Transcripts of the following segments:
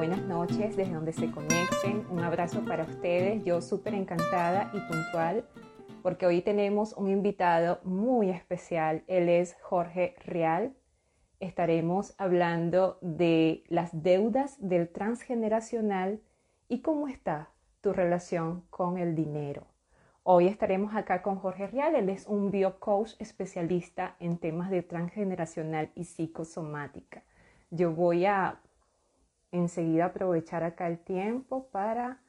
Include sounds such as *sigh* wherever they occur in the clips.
buenas noches desde donde se conecten. Un abrazo para ustedes. Yo súper encantada y puntual porque hoy tenemos un invitado muy especial. Él es Jorge Real. Estaremos hablando de las deudas del transgeneracional y cómo está tu relación con el dinero. Hoy estaremos acá con Jorge Real. Él es un biocoach especialista en temas de transgeneracional y psicosomática. Yo voy a enseguida aprovechar acá el tiempo para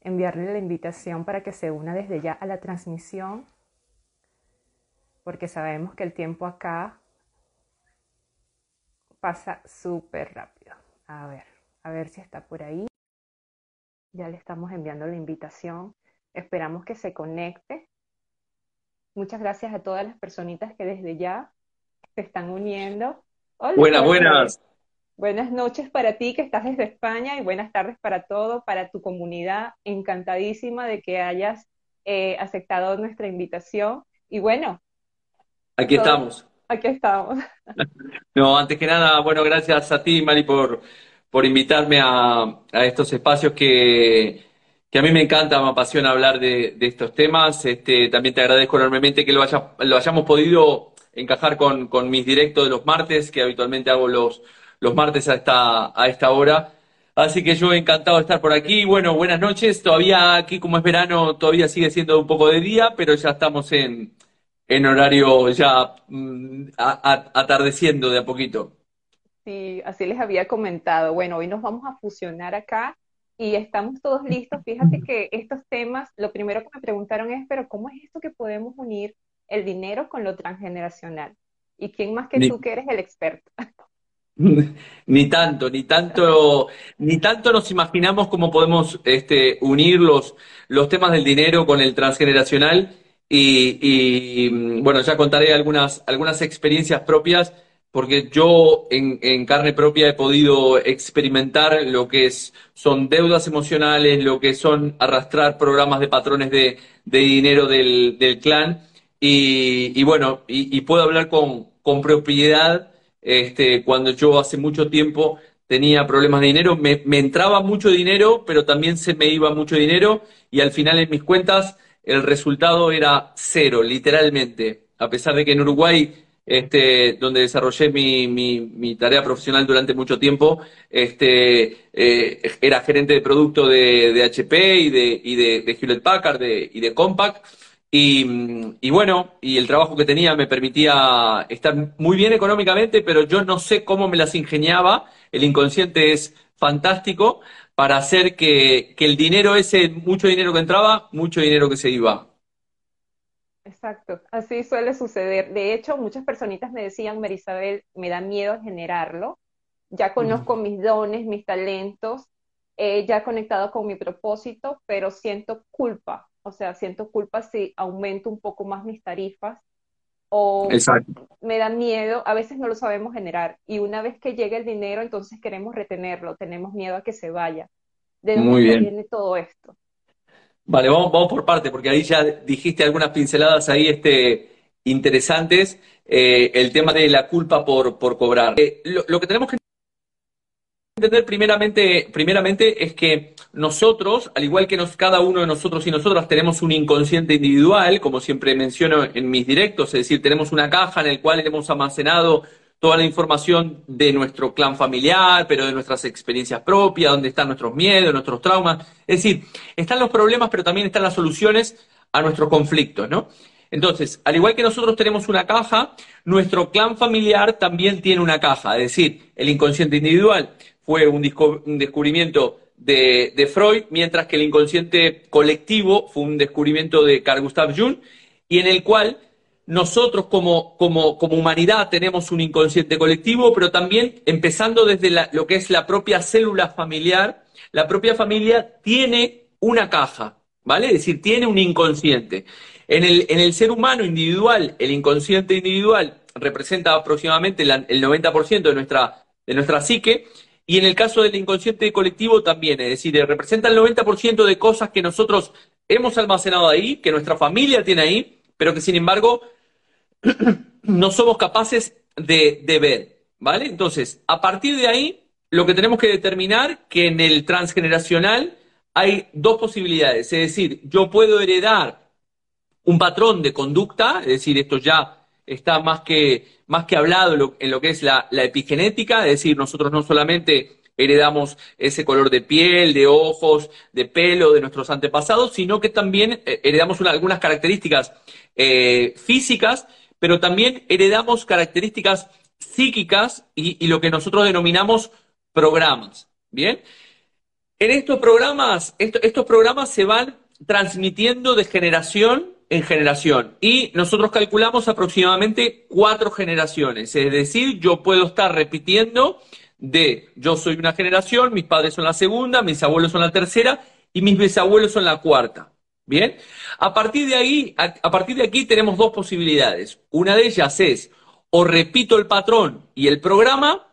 enviarle la invitación para que se una desde ya a la transmisión, porque sabemos que el tiempo acá pasa súper rápido. A ver, a ver si está por ahí. Ya le estamos enviando la invitación. Esperamos que se conecte. Muchas gracias a todas las personitas que desde ya se están uniendo. Hola, buenas, buenas. Buenas noches para ti que estás desde España y buenas tardes para todo, para tu comunidad. Encantadísima de que hayas eh, aceptado nuestra invitación. Y bueno. Aquí estamos. Aquí estamos. *laughs* No, antes que nada, bueno, gracias a ti, Mari, por, por invitarme a, estos espacios que, a mí me encanta, me apasiona hablar de, estos temas. Este, también te agradezco enormemente que lo, lo hayamos podido encajar con, con mis directos de los martes, que habitualmente hago los los martes a esta, a esta hora. Así que yo encantado de estar por aquí. Bueno, buenas noches. Todavía aquí, como es verano, todavía sigue siendo un poco de día, pero ya estamos en, en horario ya mm, atardeciendo de a poquito. Sí, así les había comentado. Bueno, hoy nos vamos a fusionar acá y estamos todos listos. Fíjate que estos temas, lo primero que me preguntaron es, pero ¿cómo es esto que podemos unir el dinero con lo transgeneracional? ¿Y quién más que tú que eres el experto? *laughs* *laughs* Ni tanto, ni tanto, ni tanto nos imaginamos cómo podemos este, unir los, los temas del dinero con el transgeneracional. Y, mm, bueno, ya contaré algunas, algunas experiencias propias porque yo en, carne propia he podido experimentar lo que es, son deudas emocionales, lo que son arrastrar programas de patrones de, dinero del, clan. Y, bueno, y, puedo hablar con, con propiedad este, cuando yo hace mucho tiempo tenía problemas de dinero, me, entraba mucho dinero, pero también se me iba mucho dinero y al final en mis cuentas el resultado era cero, literalmente. A pesar de que en Uruguay, este, donde desarrollé mi, tarea profesional durante mucho tiempo, este, eh, era gerente de producto de, HP y de, y de, Hewlett Packard y de Compaq. Y, bueno, y el trabajo que tenía me permitía estar muy bien económicamente, pero yo no sé cómo me las ingeniaba. El inconsciente es fantástico para hacer que, el dinero ese, mucho dinero que entraba, mucho dinero que se iba. Exacto, así suele suceder. De hecho, muchas personitas me decían, Marisabel, me da miedo generarlo. Ya conozco mis dones, mis talentos, eh, ya conectado con mi propósito, pero siento culpa o sea, siento culpa si aumento un poco más mis tarifas o me da miedo, a veces no lo sabemos generar y una vez que llega el dinero, entonces queremos retenerlo, tenemos miedo a que se vaya. ¿De dónde viene todo esto? Vale, vamos, vamos por parte, porque ahí ya dijiste algunas pinceladas ahí este, interesantes. Eh, el tema de la culpa por, por cobrar. Eh, lo, que tenemos que entender primeramente, primeramente es que nosotros, al igual que cada uno de nosotros y nosotras, tenemos un inconsciente individual, como siempre menciono en mis directos, es decir, tenemos una caja en la cual hemos almacenado toda la información de nuestro clan familiar, pero de nuestras experiencias propias, donde están nuestros miedos, nuestros traumas. Es decir, están los problemas, pero también están las soluciones a nuestros conflictos, ¿no? Entonces, al igual que nosotros tenemos una caja, nuestro clan familiar también tiene una caja, es decir, el inconsciente individual fue un, descubrimiento de, Freud, mientras que el inconsciente colectivo fue un descubrimiento de Carl Gustav Jung, y en el cual nosotros como, como, como humanidad tenemos un inconsciente colectivo, pero también empezando desde lo que es la propia célula familiar, la propia familia tiene una caja, ¿vale? Es decir, tiene un inconsciente. En el, en el ser humano individual, el inconsciente individual representa aproximadamente el 90% de nuestra, de nuestra psique, y en el caso del inconsciente colectivo también, es decir, representa el 90% de cosas que nosotros hemos almacenado ahí, que nuestra familia tiene ahí, pero que sin embargo *clears throat* no somos capaces de, ver, ¿vale? Entonces, a partir de ahí, lo que tenemos que determinar que en el transgeneracional hay dos posibilidades. Es decir, yo puedo heredar un patrón de conducta, es decir, esto ya está más que, más que hablado en lo que es la, epigenética, es decir, nosotros no solamente heredamos ese color de piel, de ojos, de pelo de nuestros antepasados, sino que también eh, heredamos algunas características eh, físicas, pero también heredamos características psíquicas y, lo que nosotros denominamos programas. ¿Bien? En estos programas, estos programas se van transmitiendo de generación en generación y nosotros calculamos aproximadamente cuatro generaciones. Es decir, yo puedo estar repitiendo de yo soy una generación, mis padres son la segunda, mis abuelos son la tercera y mis bisabuelos son la cuarta. Bien, a partir de ahí, a partir de aquí tenemos dos posibilidades. Una de ellas es o repito el patrón y el programa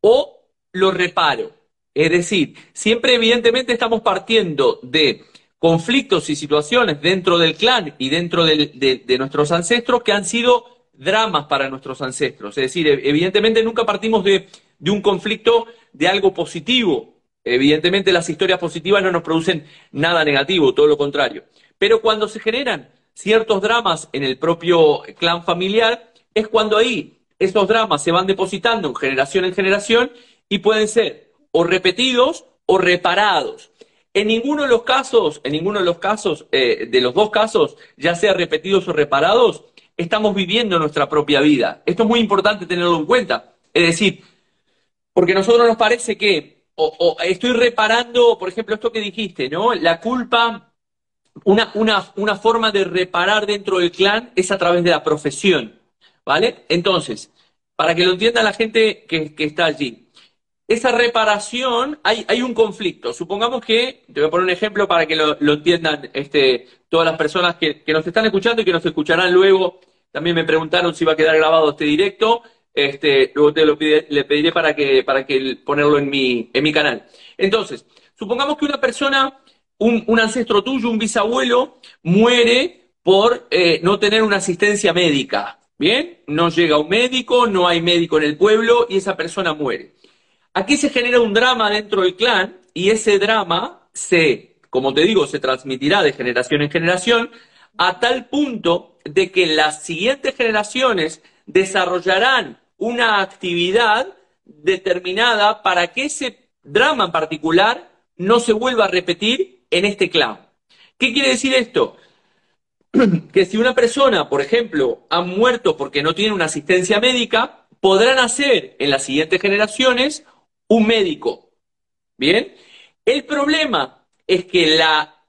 o lo reparo. Es decir, siempre evidentemente estamos partiendo de conflictos y situaciones dentro del clan y dentro de, nuestros ancestros que han sido dramas para nuestros ancestros. Es decir, evidentemente nunca partimos de, de un conflicto de algo positivo. Evidentemente las historias positivas no nos producen nada negativo, todo lo contrario. Pero cuando se generan ciertos dramas en el propio clan familiar, es cuando ahí esos dramas se van depositando en generación en generación y pueden ser o repetidos o reparados. En ninguno de los casos, en ninguno de los casos, eh, de los dos casos, ya sea repetidos o reparados, estamos viviendo nuestra propia vida. Esto es muy importante tenerlo en cuenta. Es decir, porque a nosotros nos parece que, o, estoy reparando, por ejemplo, esto que dijiste, ¿no? La culpa, una, forma de reparar dentro del clan es a través de la profesión. ¿Vale? Entonces, para que lo entienda la gente que, está allí, esa reparación, hay, hay, un conflicto. Supongamos que, te voy a poner un ejemplo para que lo, entiendan este, todas las personas que, nos están escuchando y que nos escucharán luego. También me preguntaron si va a quedar grabado este directo. Este, luego te lo le pediré para que, para que ponerlo en mi, en mi canal. Entonces, supongamos que una persona, un, un ancestro tuyo, un bisabuelo, muere por eh, no tener una asistencia médica. Bien, no llega un médico, no hay médico en el pueblo y esa persona muere. Aquí se genera un drama dentro del clan y ese drama se, como te digo, se transmitirá de generación en generación a tal punto de que las siguientes generaciones desarrollarán una actividad determinada para que ese drama en particular no se vuelva a repetir en este clan. ¿Qué quiere decir esto? *clears throat* que si una persona, por ejemplo, ha muerto porque no tiene una asistencia médica, podrán hacer en las siguientes generaciones un médico. ¿Bien? El problema es que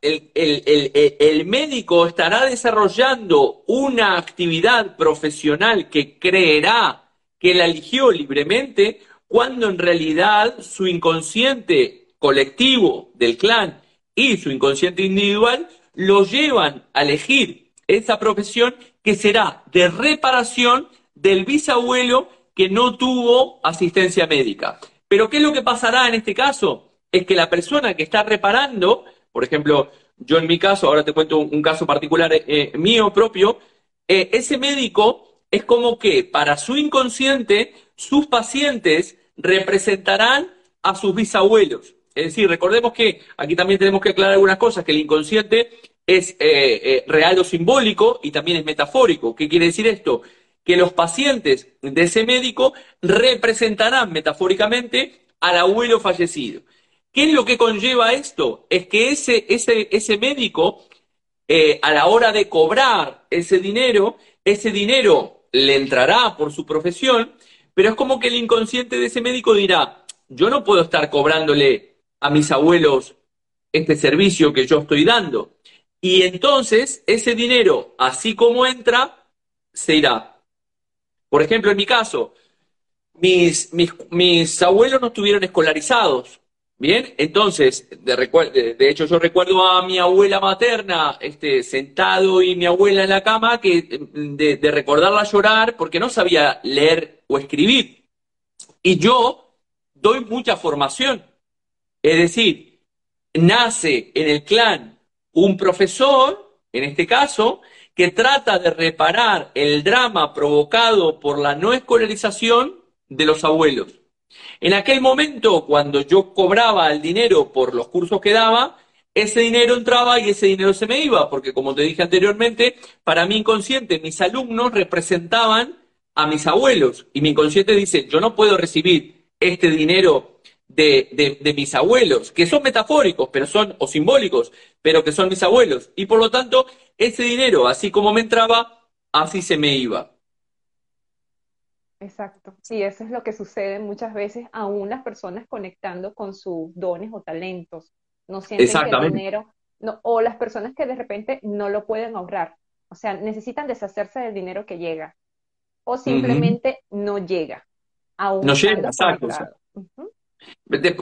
el, el, médico estará desarrollando una actividad profesional que creerá que la eligió libremente, cuando en realidad su inconsciente colectivo del clan y su inconsciente individual lo llevan a elegir esa profesión que será de reparación del bisabuelo que no tuvo asistencia médica. Pero ¿qué es lo que pasará en este caso? Es que la persona que está reparando, por ejemplo, yo en mi caso, ahora te cuento un, caso particular eh, mío propio, eh, ese médico es como que para su inconsciente, sus pacientes representarán a sus bisabuelos. Es decir, recordemos que aquí también tenemos que aclarar algunas cosas, que el inconsciente es eh, eh, real o simbólico y también es metafórico. ¿Qué quiere decir esto? Que los pacientes de ese médico representarán metafóricamente al abuelo fallecido. ¿Qué es lo que conlleva esto? Es que ese, ese, ese médico, eh, a la hora de cobrar ese dinero, ese dinero le entrará por su profesión, pero es como que el inconsciente de ese médico dirá, yo no puedo estar cobrándole a mis abuelos este servicio que yo estoy dando. Y entonces ese dinero, así como entra, se irá. Por ejemplo, en mi caso, mis, mis, abuelos no estuvieron escolarizados. Bien, entonces, de, hecho yo recuerdo a mi abuela materna este, sentado y mi abuela en la cama que de recordarla llorar porque no sabía leer o escribir. Y yo doy mucha formación. Es decir, nace en el clan un profesor, en este caso, que trata de reparar el drama provocado por la no escolarización de los abuelos. En aquel momento, cuando yo cobraba el dinero por los cursos que daba, ese dinero entraba y ese dinero se me iba, porque como te dije anteriormente, para mi inconsciente, mis alumnos representaban a mis abuelos y mi inconsciente dice, yo no puedo recibir este dinero de, de, mis abuelos, que son metafóricos, pero son, o simbólicos, pero que son mis abuelos. Y por lo tanto, ese dinero, así como me entraba, así se me iba. Exacto, sí, eso es lo que sucede muchas veces, aún las personas conectando con sus dones o talentos, no sienten que el dinero, no, o las personas que de repente no lo pueden ahorrar, o sea, necesitan deshacerse del dinero que llega, o simplemente no llega. Aún no llega, exacto.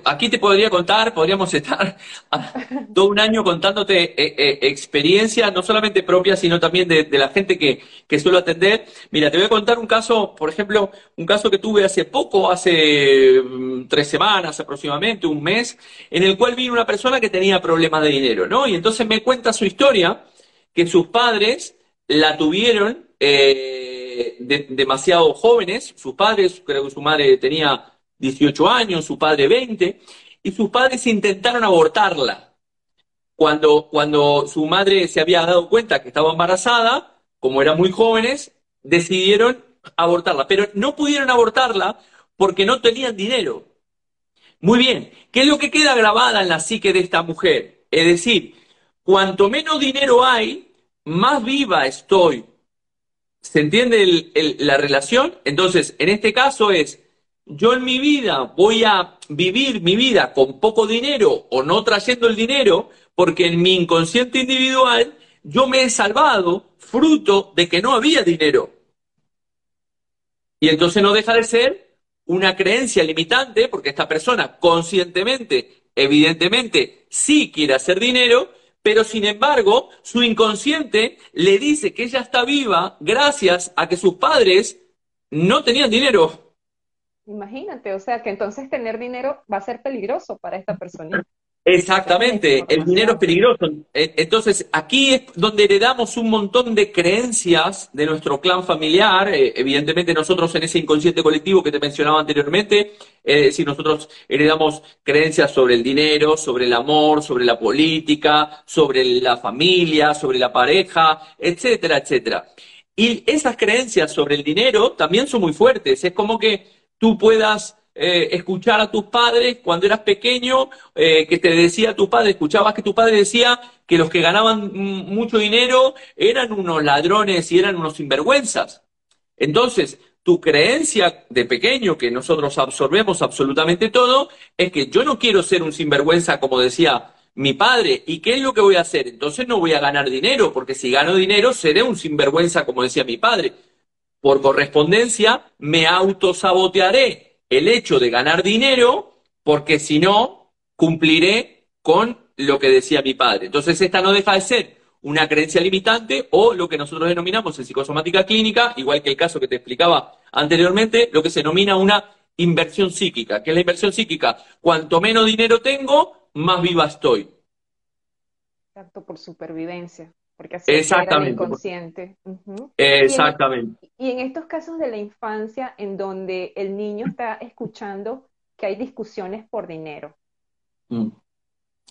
Aquí te podría contar, podríamos estar *laughs* todo un año contándote eh, eh, experiencias, no solamente propias, sino también de, la gente que, que, suelo atender. Mira, te voy a contar un caso, por ejemplo, un caso que tuve hace poco, hace mm, tres semanas aproximadamente, un mes, en el cual vino una persona que tenía problemas de dinero, ¿no? Y entonces me cuenta su historia, que sus padres la tuvieron eh, demasiado jóvenes, sus padres, creo que su madre tenía 18 años, su padre 20, y sus padres intentaron abortarla. Cuando, cuando su madre se había dado cuenta que estaba embarazada, como eran muy jóvenes, decidieron abortarla, pero no pudieron abortarla porque no tenían dinero. Muy bien, ¿qué es lo que queda grabada en la psique de esta mujer? Es decir, cuanto menos dinero hay, más viva estoy. ¿Se entiende la relación? Entonces, en este caso es, yo en mi vida voy a vivir mi vida con poco dinero o no trayendo el dinero porque en mi inconsciente individual yo me he salvado fruto de que no había dinero. Y entonces no deja de ser una creencia limitante porque esta persona conscientemente, evidentemente, sí quiere hacer dinero, pero sin embargo su inconsciente le dice que ella está viva gracias a que sus padres no tenían dinero. Imagínate, o sea que entonces tener dinero va a ser peligroso para esta persona. Exactamente, el dinero es peligroso. E, entonces, aquí es donde heredamos un montón de creencias de nuestro clan familiar. Eh, evidentemente, nosotros en ese inconsciente colectivo que te mencionaba anteriormente, es decir, nosotros heredamos creencias sobre el dinero, sobre el amor, sobre la política, sobre la familia, sobre la pareja, etcétera, etcétera. Y esas creencias sobre el dinero también son muy fuertes. Es como que tú puedas eh, escuchar a tus padres cuando eras pequeño, eh, que te decía tu padre, escuchabas que tu padre decía que los que ganaban mucho dinero eran unos ladrones y eran unos sinvergüenzas. Entonces, tu creencia de pequeño, que nosotros absorbemos absolutamente todo, es que yo no quiero ser un sinvergüenza, como decía mi padre, ¿y qué es lo que voy a hacer? Entonces no voy a ganar dinero, porque si gano dinero seré un sinvergüenza, como decía mi padre. Por correspondencia, me autosabotearé el hecho de ganar dinero porque si no, cumpliré con lo que decía mi padre. Entonces, esta no deja de ser una creencia limitante o lo que nosotros denominamos en psicosomática clínica, igual que el caso que te explicaba anteriormente, lo que se denomina una inversión psíquica. ¿Qué es la inversión psíquica? Cuanto menos dinero tengo, más viva estoy. Exacto, por supervivencia porque así Exactamente. inconsciente. Exactamente. Y en, estos casos de la infancia en donde el niño está escuchando que hay discusiones por dinero. Mm.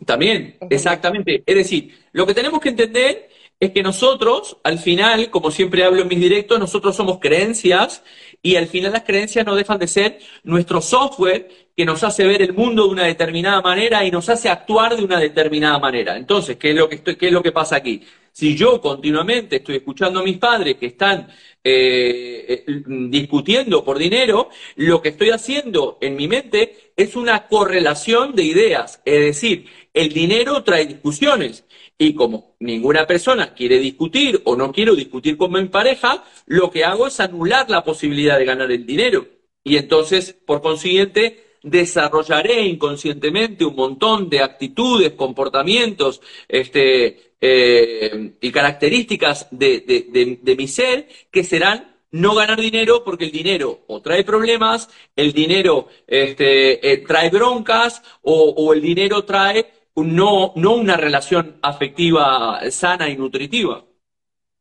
También, exactamente. Es decir, lo que tenemos que entender es que nosotros, al final, como siempre hablo en mis directos, nosotros somos creencias y al final las creencias no dejan de ser nuestro software que nos hace ver el mundo de una determinada manera y nos hace actuar de una determinada manera. Entonces, ¿qué es lo que, estoy, qué es lo que pasa aquí? Si yo continuamente estoy escuchando a mis padres que están eh, eh, discutiendo por dinero, lo que estoy haciendo en mi mente es una correlación de ideas. Es decir, el dinero trae discusiones. Y como ninguna persona quiere discutir o no quiero discutir con mi pareja, lo que hago es anular la posibilidad de ganar el dinero. Y entonces, por consiguiente, desarrollaré inconscientemente un montón de actitudes, comportamientos, este, eh, y características de, mi ser que serán no ganar dinero porque el dinero o trae problemas, el dinero este, eh, trae broncas o, el dinero trae no, no una relación afectiva sana y nutritiva.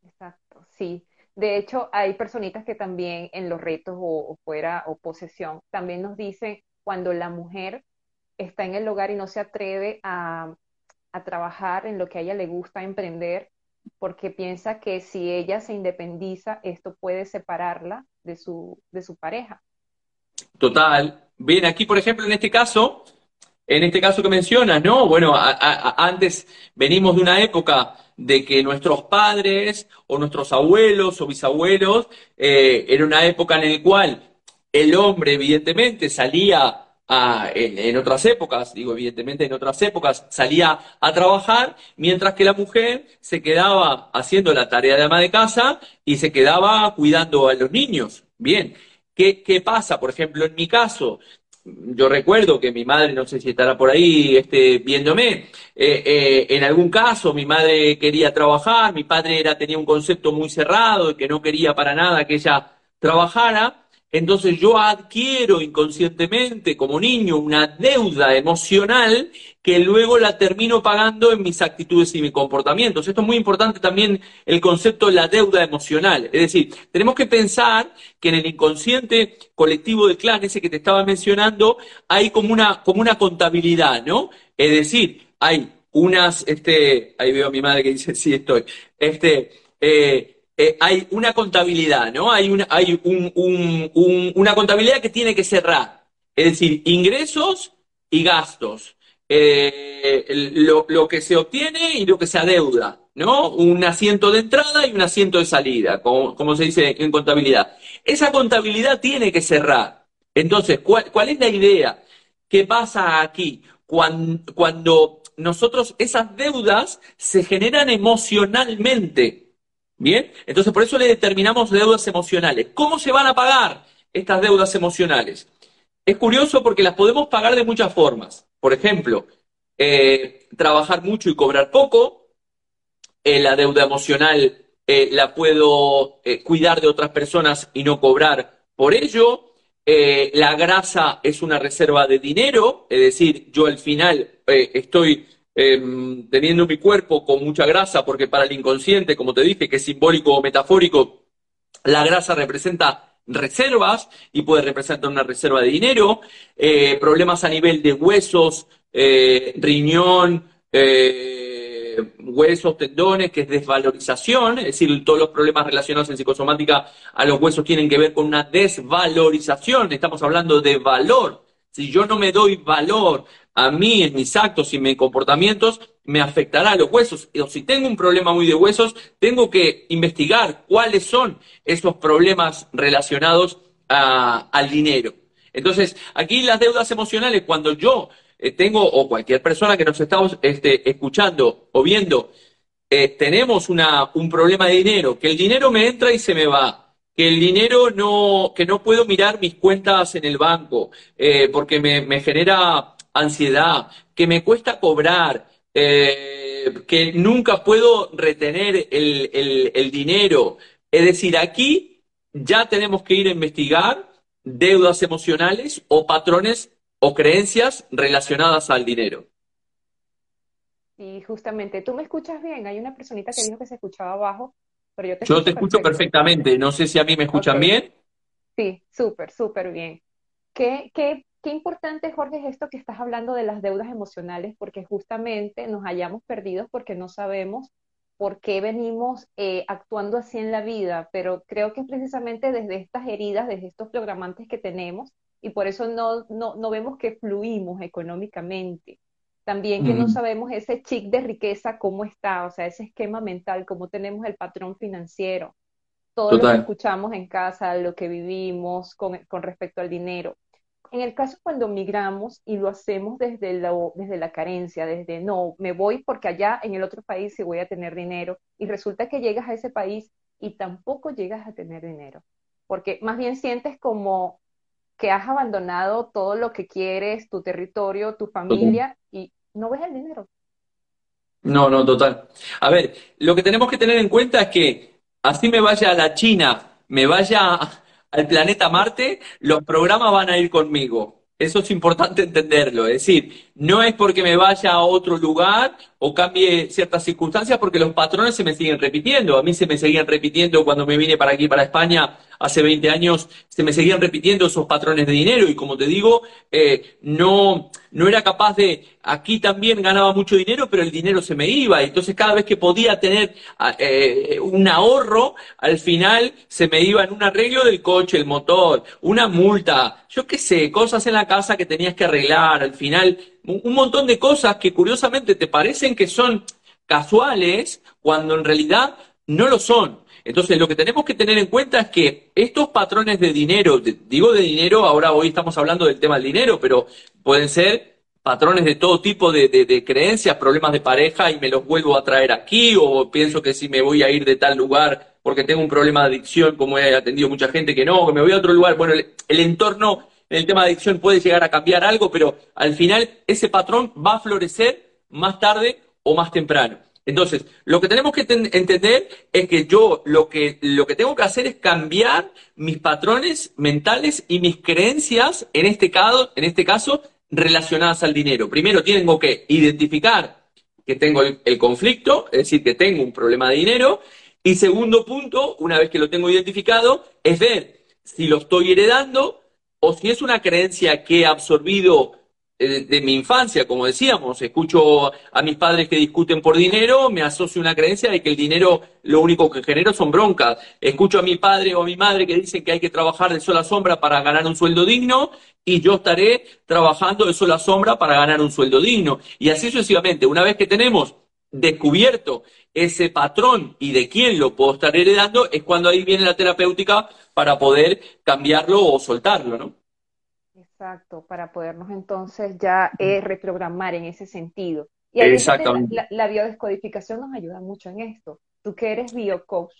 Exacto, sí. De hecho, hay personitas que también en los retos o, fuera o posesión, también nos dicen cuando la mujer está en el hogar y no se atreve a, a trabajar en lo que a ella le gusta emprender, porque piensa que si ella se independiza, esto puede separarla de su, de su pareja. Total. Bien, aquí, por ejemplo, en este caso, en este caso que mencionas, ¿no? Bueno, antes venimos de una época de que nuestros padres o nuestros abuelos o bisabuelos, eh, era una época en la cual el hombre, evidentemente, salía a, en, otras épocas, digo evidentemente en otras épocas, salía a trabajar, mientras que la mujer se quedaba haciendo la tarea de ama de casa y se quedaba cuidando a los niños. Bien, ¿qué, pasa? Por ejemplo, en mi caso, yo recuerdo que mi madre, no sé si estará por ahí este, viéndome, eh, eh, en algún caso mi madre quería trabajar, mi padre tenía un concepto muy cerrado de que no quería para nada que ella trabajara, entonces yo adquiero inconscientemente como niño una deuda emocional que luego la termino pagando en mis actitudes y mis comportamientos. Esto es muy importante también el concepto de la deuda emocional. Es decir, tenemos que pensar que en el inconsciente colectivo de clan, ese que te estaba mencionando, hay como una, como una contabilidad, ¿no? Es decir, hay unas, este, ahí veo a mi madre que dice, sí estoy, este, eh, eh, hay una contabilidad, ¿no? Hay, una, hay una contabilidad que tiene que cerrar. Es decir, ingresos y gastos. Eh, lo, que se obtiene y lo que se adeuda, ¿no? Un asiento de entrada y un asiento de salida, como, se dice en contabilidad. Esa contabilidad tiene que cerrar. Entonces, ¿cuál, es la idea? ¿Qué pasa aquí? cuando nosotros, esas deudas se generan emocionalmente. Bien, entonces por eso le determinamos deudas emocionales. ¿Cómo se van a pagar estas deudas emocionales? Es curioso porque las podemos pagar de muchas formas. Por ejemplo, eh, trabajar mucho y cobrar poco. Eh, la deuda emocional eh, la puedo cuidar de otras personas y no cobrar por ello. la grasa es una reserva de dinero, es decir, yo al final estoy Em, teniendo mi cuerpo con mucha grasa, porque para el inconsciente, como te dije, que es simbólico o metafórico, la grasa representa reservas y puede representar una reserva de dinero, eh, problemas a nivel de huesos, eh, riñón, eh, huesos, tendones, que es desvalorización, es decir, todos los problemas relacionados en psicosomática a los huesos tienen que ver con una desvalorización, estamos hablando de valor. Si yo no me doy valor a mí en mis actos y mis comportamientos me afectará a los huesos. O si tengo un problema muy de huesos, tengo que investigar cuáles son esos problemas relacionados al dinero. Entonces, aquí las deudas emocionales, cuando yo eh, tengo, o cualquier persona que nos está este, escuchando o viendo, eh, tenemos un problema de dinero, que el dinero me entra y se me va, que el dinero no, que no puedo mirar mis cuentas en el banco, eh, porque me, genera ansiedad, que me cuesta cobrar, eh, que nunca puedo retener el, dinero. Es decir, aquí ya tenemos que ir a investigar deudas emocionales o patrones o creencias relacionadas al dinero. Y justamente, ¿tú me escuchas bien? Hay una personita que dijo que se escuchaba abajo, pero yo te Yo te escucho perfectamente. No sé si a mí me escuchan bien. Sí, súper, súper bien. ¿Qué, ¿Qué qué importante, Jorge, es esto que estás hablando de las deudas emocionales, porque justamente nos hayamos perdidos porque no sabemos por qué venimos eh, actuando así en la vida, pero creo que es precisamente desde estas heridas, desde estos programantes que tenemos, y por eso no, no, vemos que fluimos económicamente. También que no sabemos ese chic de riqueza, cómo está, o sea, ese esquema mental, cómo tenemos el patrón financiero, todo lo que escuchamos en casa, lo que vivimos con, con respecto al dinero. En el caso cuando migramos y lo hacemos desde, desde la carencia, desde no, me voy porque allá en el otro país sí voy a tener dinero y resulta que llegas a ese país y tampoco llegas a tener dinero, porque más bien sientes como que has abandonado todo lo que quieres, tu territorio, tu familia y no ves el dinero. No, no, total. A ver, lo que tenemos que tener en cuenta es que así me vaya a la China, me vaya al planeta Marte, los programas van a ir conmigo. Eso es importante entenderlo. Es decir, no es porque me vaya a otro lugar o cambie ciertas circunstancias, porque los patrones se me siguen repitiendo. A mí se me seguían repitiendo cuando me vine para aquí, para España, hace 20 años, se me seguían repitiendo esos patrones de dinero. Y como te digo, eh, no, no era capaz de. Aquí también ganaba mucho dinero, pero el dinero se me iba. Entonces, cada vez que podía tener ah, eh, un ahorro, al final se me iba en un arreglo del coche, el motor, una multa, yo qué sé, cosas en la casa que tenías que arreglar. Al final un montón de cosas que curiosamente te parecen que son casuales cuando en realidad no lo son. Entonces, lo que tenemos que tener en cuenta es que estos patrones de dinero, digo de dinero, ahora hoy estamos hablando del tema del dinero, pero pueden ser patrones de todo tipo de, creencias, problemas de pareja y me los vuelvo a traer aquí, o pienso que si me voy a ir de tal lugar porque tengo un problema de adicción, como he atendido mucha gente que no, que me voy a otro lugar. Bueno, el entorno en el tema de adicción puede llegar a cambiar algo, pero al final ese patrón va a florecer más tarde o más temprano. Entonces, lo que tenemos que entender es que yo lo que, lo que tengo que hacer es cambiar mis patrones mentales y mis creencias, en este caso, en este caso relacionadas al dinero. Primero tengo que identificar que tengo el conflicto, es decir, que tengo un problema de dinero. Y segundo punto, una vez que lo tengo identificado, es ver si lo estoy heredando o si es una creencia que he absorbido eh, de, mi infancia, como decíamos, escucho a mis padres que discuten por dinero, me asocio una creencia de que el dinero lo único que genera son broncas. Escucho a mi padre o a mi madre que dicen que hay que trabajar de sola sombra para ganar un sueldo digno y yo estaré trabajando de sola sombra para ganar un sueldo digno. Y así sucesivamente, una vez que tenemos descubierto ese patrón y de quién lo puedo estar heredando, es cuando ahí viene la terapéutica para poder cambiarlo o soltarlo, ¿no? Exacto, para podernos entonces ya eh, reprogramar en ese sentido. Y Exactamente. La, la, biodescodificación nos ayuda mucho en esto. Tú que eres biocoach.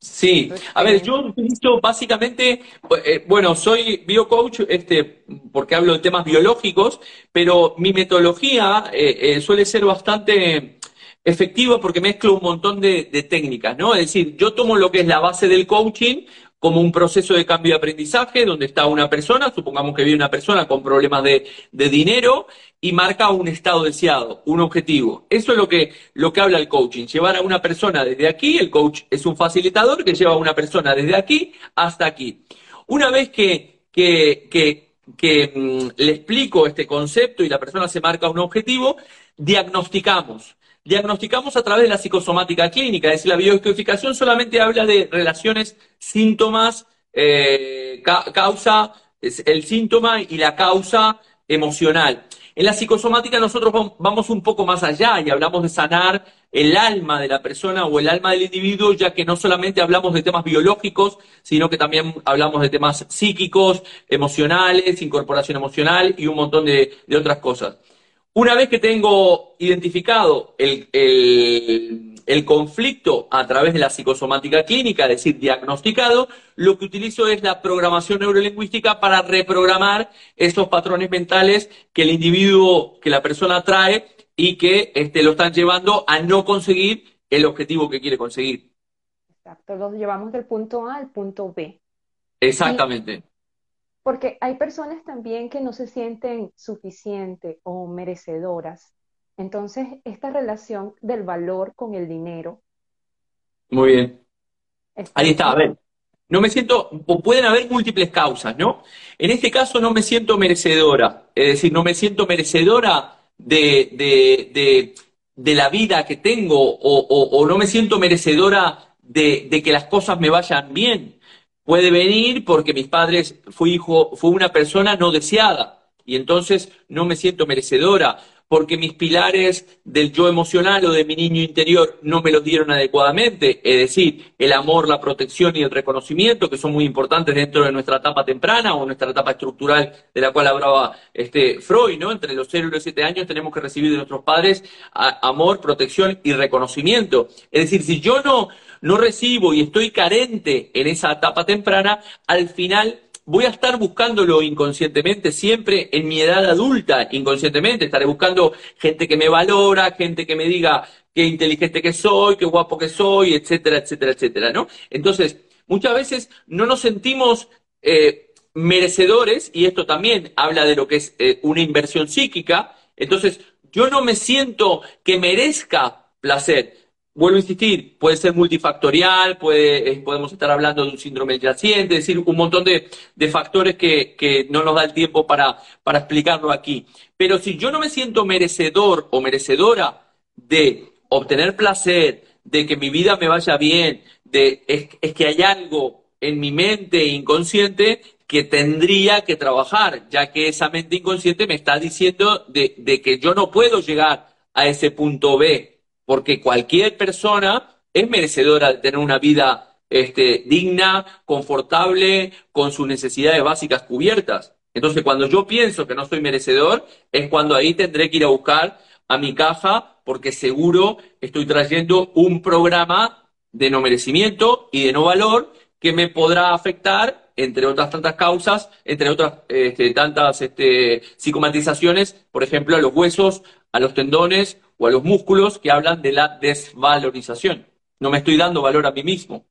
Sí, a ver, yo utilizo básicamente, eh, bueno, soy biocoach este, porque hablo de temas biológicos, pero mi metodología eh, suele ser bastante efectiva porque mezclo un montón de, de, técnicas, ¿no? Es decir, yo tomo lo que es la base del coaching, como un proceso de cambio de aprendizaje donde está una persona, supongamos que vive una persona con problemas de, dinero y marca un estado deseado, un objetivo. Eso es lo que, lo que habla el coaching, llevar a una persona desde aquí, el coach es un facilitador que lleva a una persona desde aquí hasta aquí. Una vez que, que, que, que mm, le explico este concepto y la persona se marca un objetivo, diagnosticamos diagnosticamos a través de la psicosomática clínica, es decir, la biodescodificación solamente habla de relaciones, síntomas, eh, causa, el síntoma y la causa emocional. En la psicosomática nosotros vamos un poco más allá y hablamos de sanar el alma de la persona o el alma del individuo, ya que no solamente hablamos de temas biológicos, sino que también hablamos de temas psíquicos, emocionales, incorporación emocional y un montón de otras cosas. Una vez que tengo identificado el, conflicto a través de la psicosomática clínica, es decir, diagnosticado, lo que utilizo es la programación neurolingüística para reprogramar esos patrones mentales que el individuo, que la persona trae y que este, lo están llevando a no conseguir el objetivo que quiere conseguir. Exacto, los llevamos del punto A al punto B. Exactamente. Porque hay personas también que no se sienten suficientes o merecedoras. Entonces, esta relación del valor con el dinero. Muy bien. Ahí está, a ver. No me siento, pueden haber múltiples causas, ¿no? En este caso no me siento merecedora, es decir, no me siento merecedora de, de, de, la vida que tengo o, o, no me siento merecedora de, que las cosas me vayan bien puede venir porque mis padres fui hijo, fue una persona no deseada y entonces no me siento merecedora, porque mis pilares del yo emocional o de mi niño interior no me los dieron adecuadamente, es decir, el amor, la protección y el reconocimiento, que son muy importantes dentro de nuestra etapa temprana o nuestra etapa estructural de la cual hablaba este Freud, ¿no? Entre los 0 y los 7 años tenemos que recibir de nuestros padres amor, protección y reconocimiento. Es decir, si yo no, no recibo y estoy carente en esa etapa temprana, al final voy a estar buscándolo inconscientemente siempre en mi edad adulta, inconscientemente, estaré buscando gente que me valora, gente que me diga qué inteligente que soy, qué guapo que soy, etcétera, etcétera, etcétera, ¿no? Entonces, muchas veces no nos sentimos eh, merecedores, y esto también habla de lo que es eh, una inversión psíquica, entonces yo no me siento que merezca placer. Vuelvo a insistir, puede ser multifactorial, puede, eh, podemos estar hablando de un síndrome yaciente, es decir, un montón de, factores que, no nos da el tiempo para, explicarlo aquí. Pero si yo no me siento merecedor o merecedora de obtener placer, de que mi vida me vaya bien, de es que hay algo en mi mente inconsciente que tendría que trabajar, ya que esa mente inconsciente me está diciendo de, que yo no puedo llegar a ese punto B, porque cualquier persona es merecedora de tener una vida este, digna, confortable, con sus necesidades básicas cubiertas. Entonces, cuando yo pienso que no soy merecedor, es cuando ahí tendré que ir a buscar a mi caja, porque seguro estoy trayendo un programa de no merecimiento y de no valor que me podrá afectar entre otras tantas causas, entre otras este, tantas este, psicomatizaciones, por ejemplo, a los huesos, a los tendones o a los músculos que hablan de la desvalorización. No me estoy dando valor a mí mismo.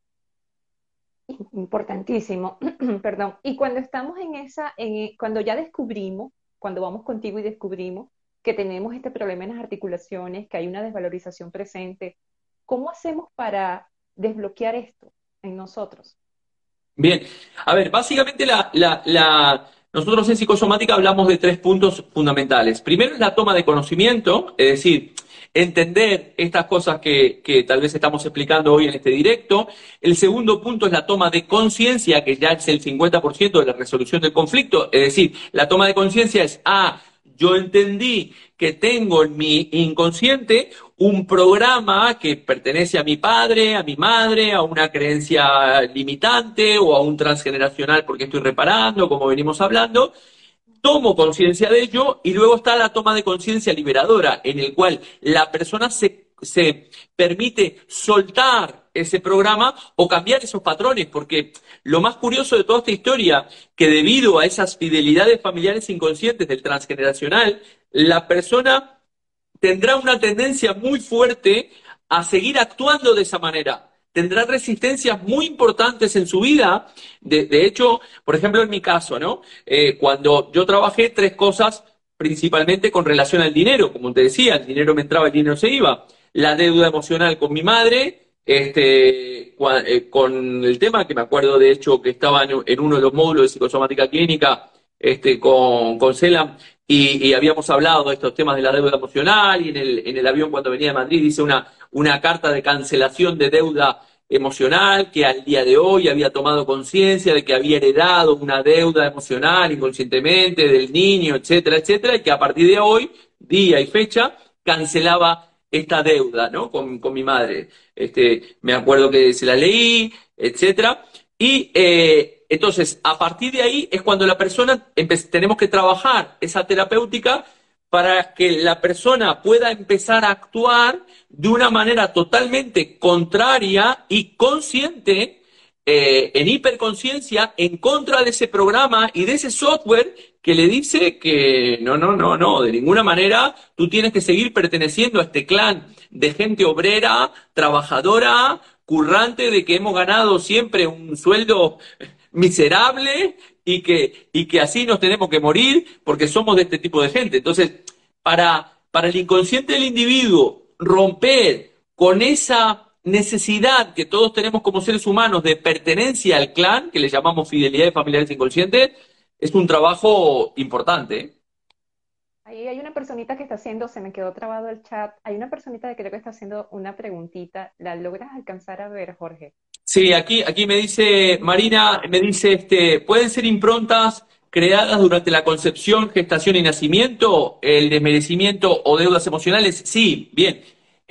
Importantísimo, *clears throat* perdón. Y cuando estamos en esa, en, cuando ya descubrimos, cuando vamos contigo y descubrimos que tenemos este problema en las articulaciones, que hay una desvalorización presente, ¿cómo hacemos para desbloquear esto en nosotros? Bien, a ver, básicamente la, nosotros en psicosomática hablamos de tres puntos fundamentales. Primero es la toma de conocimiento, es decir, entender estas cosas que, que, tal vez estamos explicando hoy en este directo. El segundo punto es la toma de conciencia, que ya es el 50% de la resolución del conflicto. Es decir, la toma de conciencia es, ah, yo entendí que tengo en mi inconsciente un programa que pertenece a mi padre, a mi madre, a una creencia limitante o a un transgeneracional porque estoy reparando, como venimos hablando. Tomo conciencia de ello y luego está la toma de conciencia liberadora, en el cual la persona se, se permite soltar ese programa o cambiar esos patrones, porque lo más curioso de toda esta historia, que debido a esas fidelidades familiares inconscientes del transgeneracional, la persona tendrá una tendencia muy fuerte a seguir actuando de esa manera. Tendrá resistencias muy importantes en su vida. De, hecho, por ejemplo, en mi caso, ¿no? Eh, cuando yo trabajé tres cosas principalmente con relación al dinero, como te decía, el dinero me entraba, el dinero se iba. La deuda emocional con mi madre, este, eh, con el tema que me acuerdo de hecho que estaba en, uno de los módulos de psicosomática clínica este, con, con CELAM y, habíamos hablado de estos temas de la deuda emocional y en el, en el avión cuando venía de Madrid hice una, una carta de cancelación de deuda emocional que al día de hoy había tomado conciencia de que había heredado una deuda emocional inconscientemente del niño, etcétera, etcétera, y que a partir de hoy, día y fecha, cancelaba esta deuda, ¿no? Con, mi madre. Este, me acuerdo que se la leí, etcétera. Y eh, entonces, a partir de ahí es cuando la persona tenemos que trabajar esa terapéutica para que la persona pueda empezar a actuar de una manera totalmente contraria y consciente, eh, en hiperconciencia, en contra de ese programa y de ese software que le dice que no, no, no, no, de ninguna manera tú tienes que seguir perteneciendo a este clan de gente obrera, trabajadora, currante, de que hemos ganado siempre un sueldo miserable y que, y que así nos tenemos que morir porque somos de este tipo de gente. Entonces, para, para el inconsciente del individuo romper con esa necesidad que todos tenemos como seres humanos de pertenencia al clan, que le llamamos fidelidad de familiares inconscientes, es un trabajo importante. ¿eh? Ahí hay una personita que está haciendo, se me quedó trabado el chat, hay una personita que creo que está haciendo una preguntita, ¿la logras alcanzar a ver, Jorge? Sí, aquí, aquí me dice Marina, me dice, este, ¿pueden ser improntas creadas durante la concepción, gestación y nacimiento, el desmerecimiento o deudas emocionales? Sí, bien.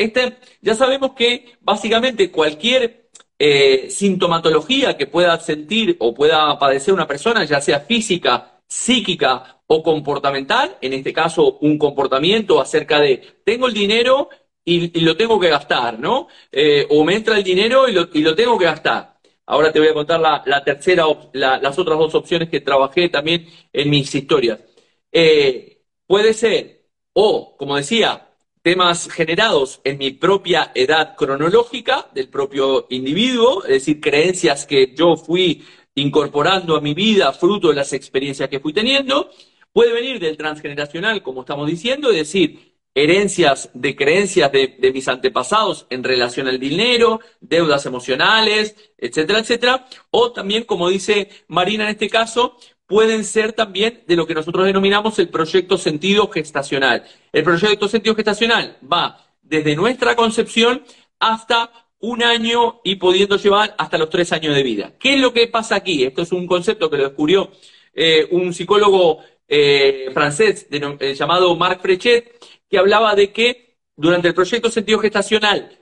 Este, ya sabemos que básicamente cualquier eh, sintomatología que pueda sentir o pueda padecer una persona, ya sea física, psíquica o comportamental, en este caso un comportamiento acerca de tengo el dinero y, lo tengo que gastar, ¿no? Eh, o me entra el dinero y lo, tengo que gastar. Ahora te voy a contar la, tercera, las otras dos opciones que trabajé también en mis historias. Eh, puede ser, o, como decía, temas generados en mi propia edad cronológica del propio individuo, es decir, creencias que yo fui incorporando a mi vida fruto de las experiencias que fui teniendo. Puede venir del transgeneracional, como estamos diciendo, es decir, herencias de creencias de, de, mis antepasados en relación al dinero, deudas emocionales, etcétera, etcétera. O también, como dice Marina en este caso, pueden ser también de lo que nosotros denominamos el proyecto sentido gestacional. El proyecto sentido gestacional va desde nuestra concepción hasta un año y pudiendo llevar hasta los tres años de vida. ¿Qué es lo que pasa aquí? Esto es un concepto que lo descubrió eh, un psicólogo eh, francés eh, llamado Marc Frechet, que hablaba de que durante el proyecto sentido gestacional,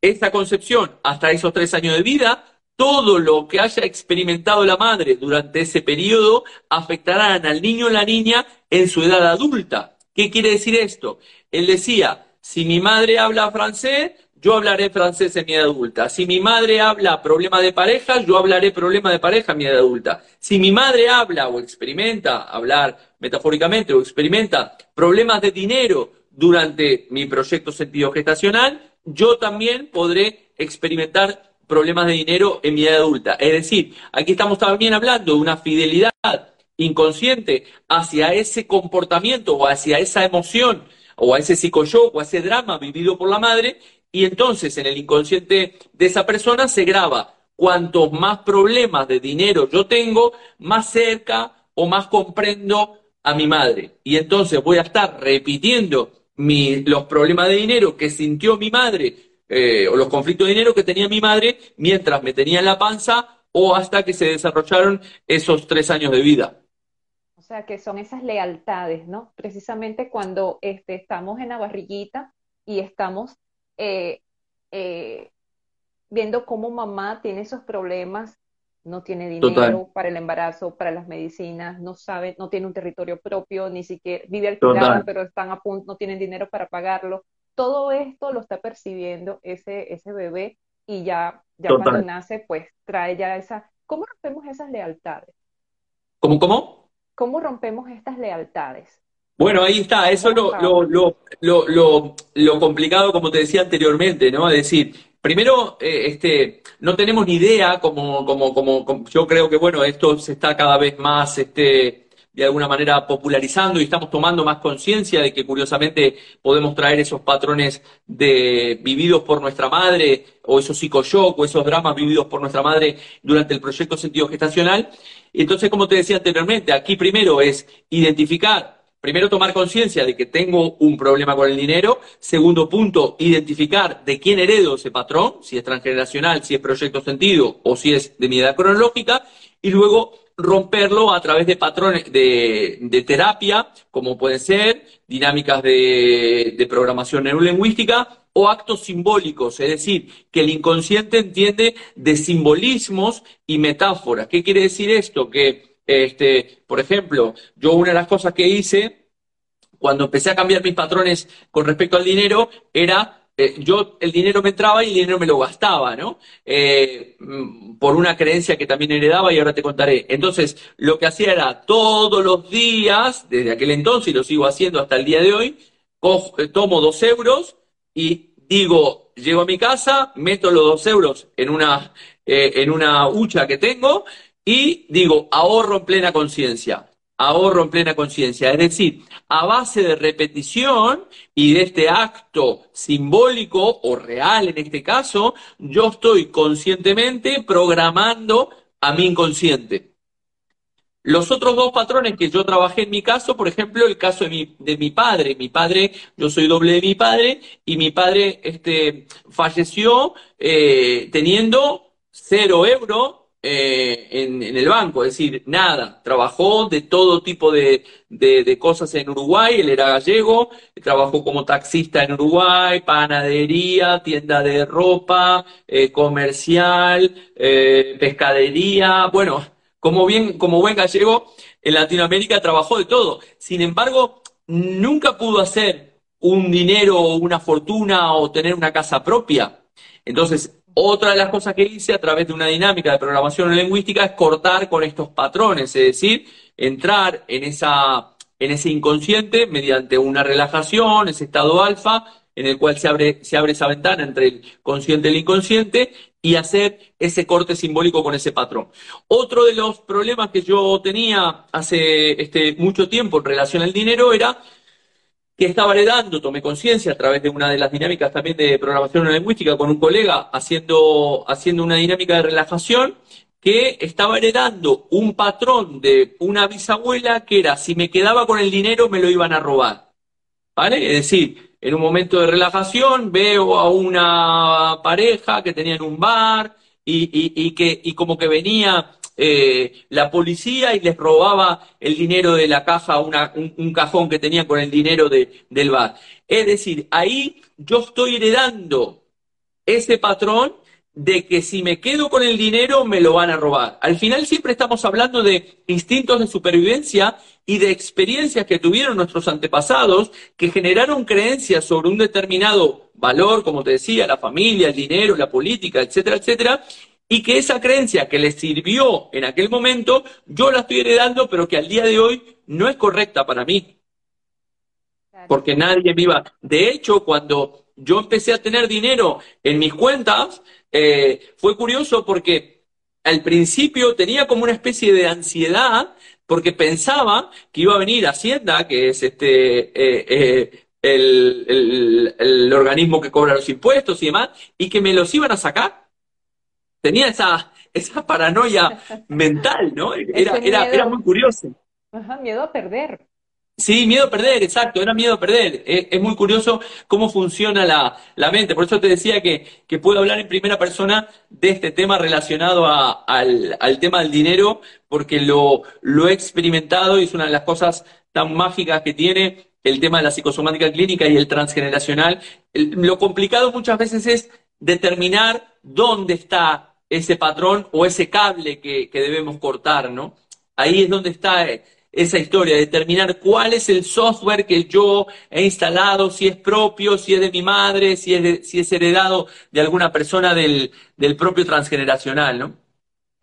esta concepción hasta esos tres años de vida, todo lo que haya experimentado la madre durante ese periodo afectarán al niño o la niña en su edad adulta. ¿Qué quiere decir esto? Él decía, si mi madre habla francés, yo hablaré francés en mi edad adulta. Si mi madre habla problema de pareja, yo hablaré problema de pareja en mi edad adulta. Si mi madre habla o experimenta, hablar metafóricamente o experimenta problemas de dinero durante mi proyecto sentido gestacional, yo también podré experimentar problemas de dinero en mi edad adulta. Es decir, aquí estamos también hablando de una fidelidad inconsciente hacia ese comportamiento o hacia esa emoción o a ese psicoyoc o a ese drama vivido por la madre y entonces en el inconsciente de esa persona se graba cuantos más problemas de dinero yo tengo, más cerca o más comprendo a mi madre. Y entonces voy a estar repitiendo los problemas de dinero que sintió mi madre eh, o los conflictos de dinero que tenía mi madre mientras me tenía en la panza o hasta que se desarrollaron esos tres años de vida. O sea, que son esas lealtades, ¿no? Precisamente cuando este, estamos en la barriguita y estamos eh, eh, viendo cómo mamá tiene esos problemas, no tiene dinero para el embarazo, para las medicinas, no sabe, no tiene un territorio propio, ni siquiera vive alquilado, pero están a punto, no tienen dinero para pagarlo todo esto lo está percibiendo ese, ese bebé y ya, ya cuando nace, pues trae ya esa... ¿Cómo rompemos esas lealtades? ¿Cómo, cómo? ¿Cómo rompemos estas lealtades? Bueno, ahí está, eso es lo, lo, lo, lo, complicado, como te decía anteriormente, ¿no? Es decir, primero, eh, este, no tenemos ni idea, como, como, como, yo creo que, bueno, esto se está cada vez más, este, de alguna manera popularizando y estamos tomando más conciencia de que curiosamente podemos traer esos patrones de vividos por nuestra madre o esos psicoyoc o esos dramas vividos por nuestra madre durante el proyecto sentido gestacional. Entonces, como te decía anteriormente, aquí primero es identificar Primero, tomar conciencia de que tengo un problema con el dinero. Segundo punto, identificar de quién heredo ese patrón, si es transgeneracional, si es proyecto sentido o si es de mi edad cronológica. Y luego, romperlo a través de patrones de, terapia, como pueden ser dinámicas de, de, programación neurolingüística o actos simbólicos, es decir, que el inconsciente entiende de simbolismos y metáforas. ¿Qué quiere decir esto? Que, este, por ejemplo, yo una de las cosas que hice cuando empecé a cambiar mis patrones con respecto al dinero era eh, yo el dinero me entraba y el dinero me lo gastaba, ¿no? Eh, mm, por una creencia que también heredaba y ahora te contaré. Entonces, lo que hacía era todos los días, desde aquel entonces y lo sigo haciendo hasta el día de hoy, eh, tomo dos euros y digo, llego a mi casa, meto los dos euros en una, en una hucha que tengo y digo, ahorro en plena conciencia ahorro en plena conciencia. Es decir, a base de repetición y de este acto simbólico o real en este caso, yo estoy conscientemente programando a mi inconsciente. Los otros dos patrones que yo trabajé en mi caso, por ejemplo, el caso de mi, de mi padre. Mi padre, yo soy doble de mi padre, y mi padre este, falleció eh, teniendo cero euros eh, en, el banco, es decir, nada, trabajó de todo tipo de, cosas en Uruguay, él era gallego, trabajó como taxista en Uruguay, panadería, tienda de ropa, eh, comercial, eh, pescadería, bueno, como bien, como buen gallego, en Latinoamérica trabajó de todo. Sin embargo, nunca pudo hacer un dinero o una fortuna o tener una casa propia. Entonces, otra de las cosas que hice a través de una dinámica de programación lingüística es cortar con estos patrones, es decir, entrar en, esa, en ese inconsciente mediante una relajación, ese estado alfa, en el cual se abre, se abre esa ventana entre el consciente y el inconsciente, y hacer ese corte simbólico con ese patrón. Otro de los problemas que yo tenía hace este, mucho tiempo en relación al dinero era que estaba heredando, tomé conciencia a través de una de las dinámicas también de programación lingüística con un colega haciendo, haciendo una dinámica de relajación, que estaba heredando un patrón de una bisabuela que era si me quedaba con el dinero me lo iban a robar. ¿Vale? Es decir, en un momento de relajación veo a una pareja que tenía en un bar y, que, y como que venía eh, la policía y les robaba el dinero de la caja, un, cajón que tenía con el dinero del bar. Es decir, ahí yo estoy heredando ese patrón de que si me quedo con el dinero me lo van a robar. Al final siempre estamos hablando de instintos de supervivencia y de experiencias que tuvieron nuestros antepasados que generaron creencias sobre un determinado valor, como te decía, la familia, el dinero, la política, etcétera, etcétera, y que esa creencia que les sirvió en aquel momento, yo la estoy heredando, pero que al día de hoy no es correcta para mí. Porque nadie viva. De hecho, cuando yo empecé a tener dinero en mis cuentas, eh, fue curioso porque al principio tenía como una especie de ansiedad porque pensaba que iba a venir Hacienda, que es este eh, eh, el, organismo que cobra los impuestos y demás, y que me los iban a sacar. Tenía esa, esa paranoia mental, ¿no? *laughs* Era, era, era muy curioso. Ajá, miedo a perder. Sí, miedo a perder, exacto, era miedo a perder. Es, muy curioso cómo funciona la, mente. Por eso te decía que, puedo hablar en primera persona de este tema relacionado al, tema del dinero, porque lo, lo he experimentado y es una de las cosas tan mágicas que tiene el tema de la psicosomática clínica y el transgeneracional. lo complicado muchas veces es determinar dónde está ese patrón o ese cable que, que debemos cortar, ¿no? Ahí es donde está esa historia, determinar cuál es el software que yo he instalado, si es propio, si es de mi madre, si es, si es heredado de alguna persona del, propio transgeneracional, ¿no?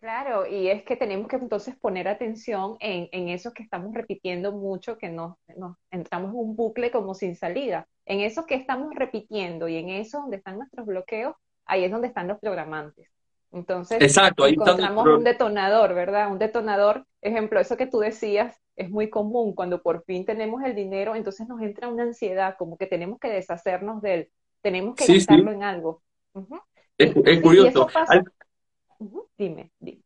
Claro, y es que tenemos que entonces poner atención en, en eso que estamos repitiendo mucho, que nos, nos entramos en un bucle como sin salida. En eso que estamos repitiendo y en eso donde están nuestros bloqueos, ahí es donde están los programantes. Entonces, Exacto, ahí encontramos un detonador, ¿verdad? Un detonador, ejemplo, eso que tú decías es muy común cuando por fin tenemos el dinero, entonces nos entra una ansiedad, como que tenemos que deshacernos de él, tenemos que gastarlo en algo. es, curioso. Dime, dime.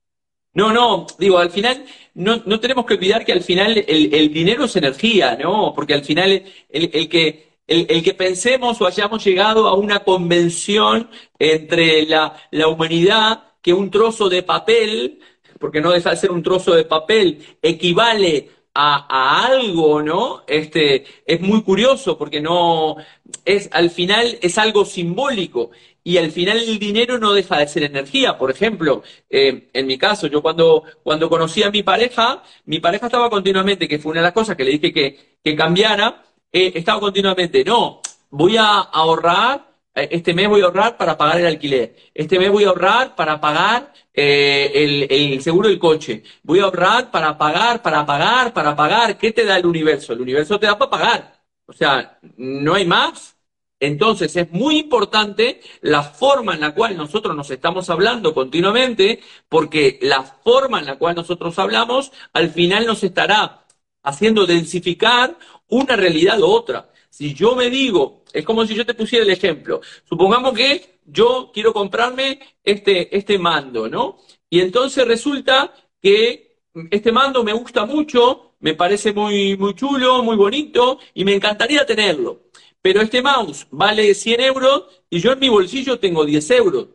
No, no, digo, al final no, no tenemos que olvidar que al final el, el dinero es energía, ¿no? Porque al final el, el que el, que pensemos o hayamos llegado a una convención entre la, humanidad que un trozo de papel, porque no deja de ser un trozo de papel, equivale a, algo, ¿no? Este, es muy curioso porque no, es, al final es algo simbólico y al final el dinero no deja de ser energía. Por ejemplo, eh, en mi caso, yo cuando, cuando conocí a mi pareja, mi pareja estaba continuamente, que fue una de las cosas que le dije que, que cambiara, he estado continuamente, no, voy a ahorrar, eh, este mes voy a ahorrar para pagar el alquiler, este mes voy a ahorrar para pagar eh, el, seguro del coche, voy a ahorrar para pagar, para pagar, para pagar. ¿Qué te da el universo? El universo te da para pagar. O sea, no hay más. Entonces es muy importante la forma en la cual nosotros nos estamos hablando continuamente, porque la forma en la cual nosotros hablamos al final nos estará haciendo densificar una realidad u otra. Si yo me digo, es como si yo te pusiera el ejemplo, supongamos que yo quiero comprarme este, este mando, ¿no? Y entonces resulta que este mando me gusta mucho, me parece muy, muy chulo, muy bonito y me encantaría tenerlo. Pero este mouse vale 100 euros y yo en mi bolsillo tengo 10 euros.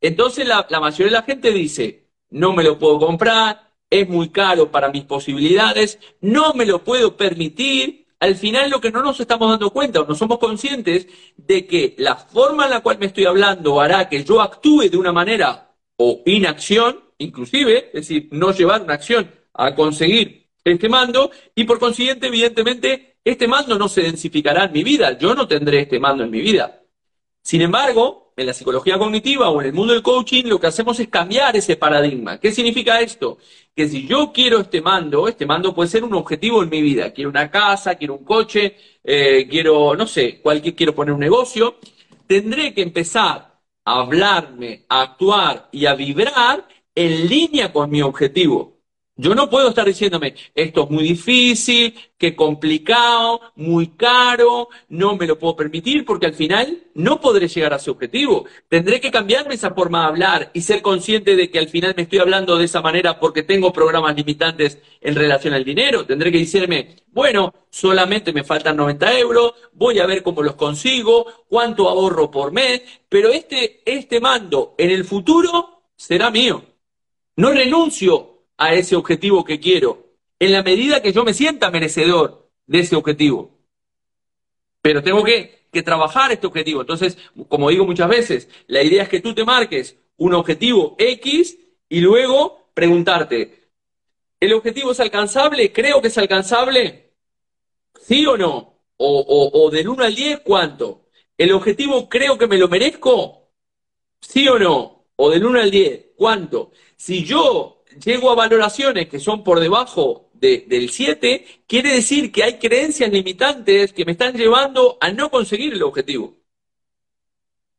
Entonces la, la mayoría de la gente dice, no me lo puedo comprar, es muy caro para mis posibilidades, no me lo puedo permitir, al final lo que no nos estamos dando cuenta o no somos conscientes de que la forma en la cual me estoy hablando hará que yo actúe de una manera o inacción, inclusive, es decir, no llevar una acción a conseguir este mando y por consiguiente, evidentemente, este mando no se densificará en mi vida, yo no tendré este mando en mi vida. Sin embargo, en la psicología cognitiva o en el mundo del coaching, lo que hacemos es cambiar ese paradigma. ¿Qué significa esto? Que si yo quiero este mando, este mando puede ser un objetivo en mi vida. Quiero una casa, quiero un coche, eh, quiero, no sé, cualquier, quiero poner un negocio. Tendré que empezar hablarme, a actuar y a vibrar en línea con mi objetivo. Yo no puedo estar diciéndome, esto es muy difícil, qué complicado, muy caro, no me lo puedo permitir porque al final no podré llegar a ese objetivo. Tendré que cambiarme esa forma de hablar y ser consciente de que al final me estoy hablando de esa manera porque tengo programas limitantes en relación al dinero. Tendré que decirme, bueno, solamente me faltan 90 euros, voy a ver cómo los consigo, cuánto ahorro por mes, pero este, este mando en el futuro será mío. No renuncio a ese objetivo que quiero, en la medida que yo me sienta merecedor de ese objetivo. Pero tengo que, que trabajar este objetivo. Entonces, como digo muchas veces, la idea es que tú te marques un objetivo X y luego preguntarte, ¿el objetivo es alcanzable? ¿Creo que es alcanzable? ¿Sí o no? O, o, o del 1 al 10, ¿cuánto? ¿El objetivo creo que me lo merezco? ¿Sí o no? O del 1 al 10, ¿cuánto? Si yo llego a valoraciones que son por debajo de, del 7, quiere decir que hay creencias limitantes que me están llevando a no conseguir el objetivo.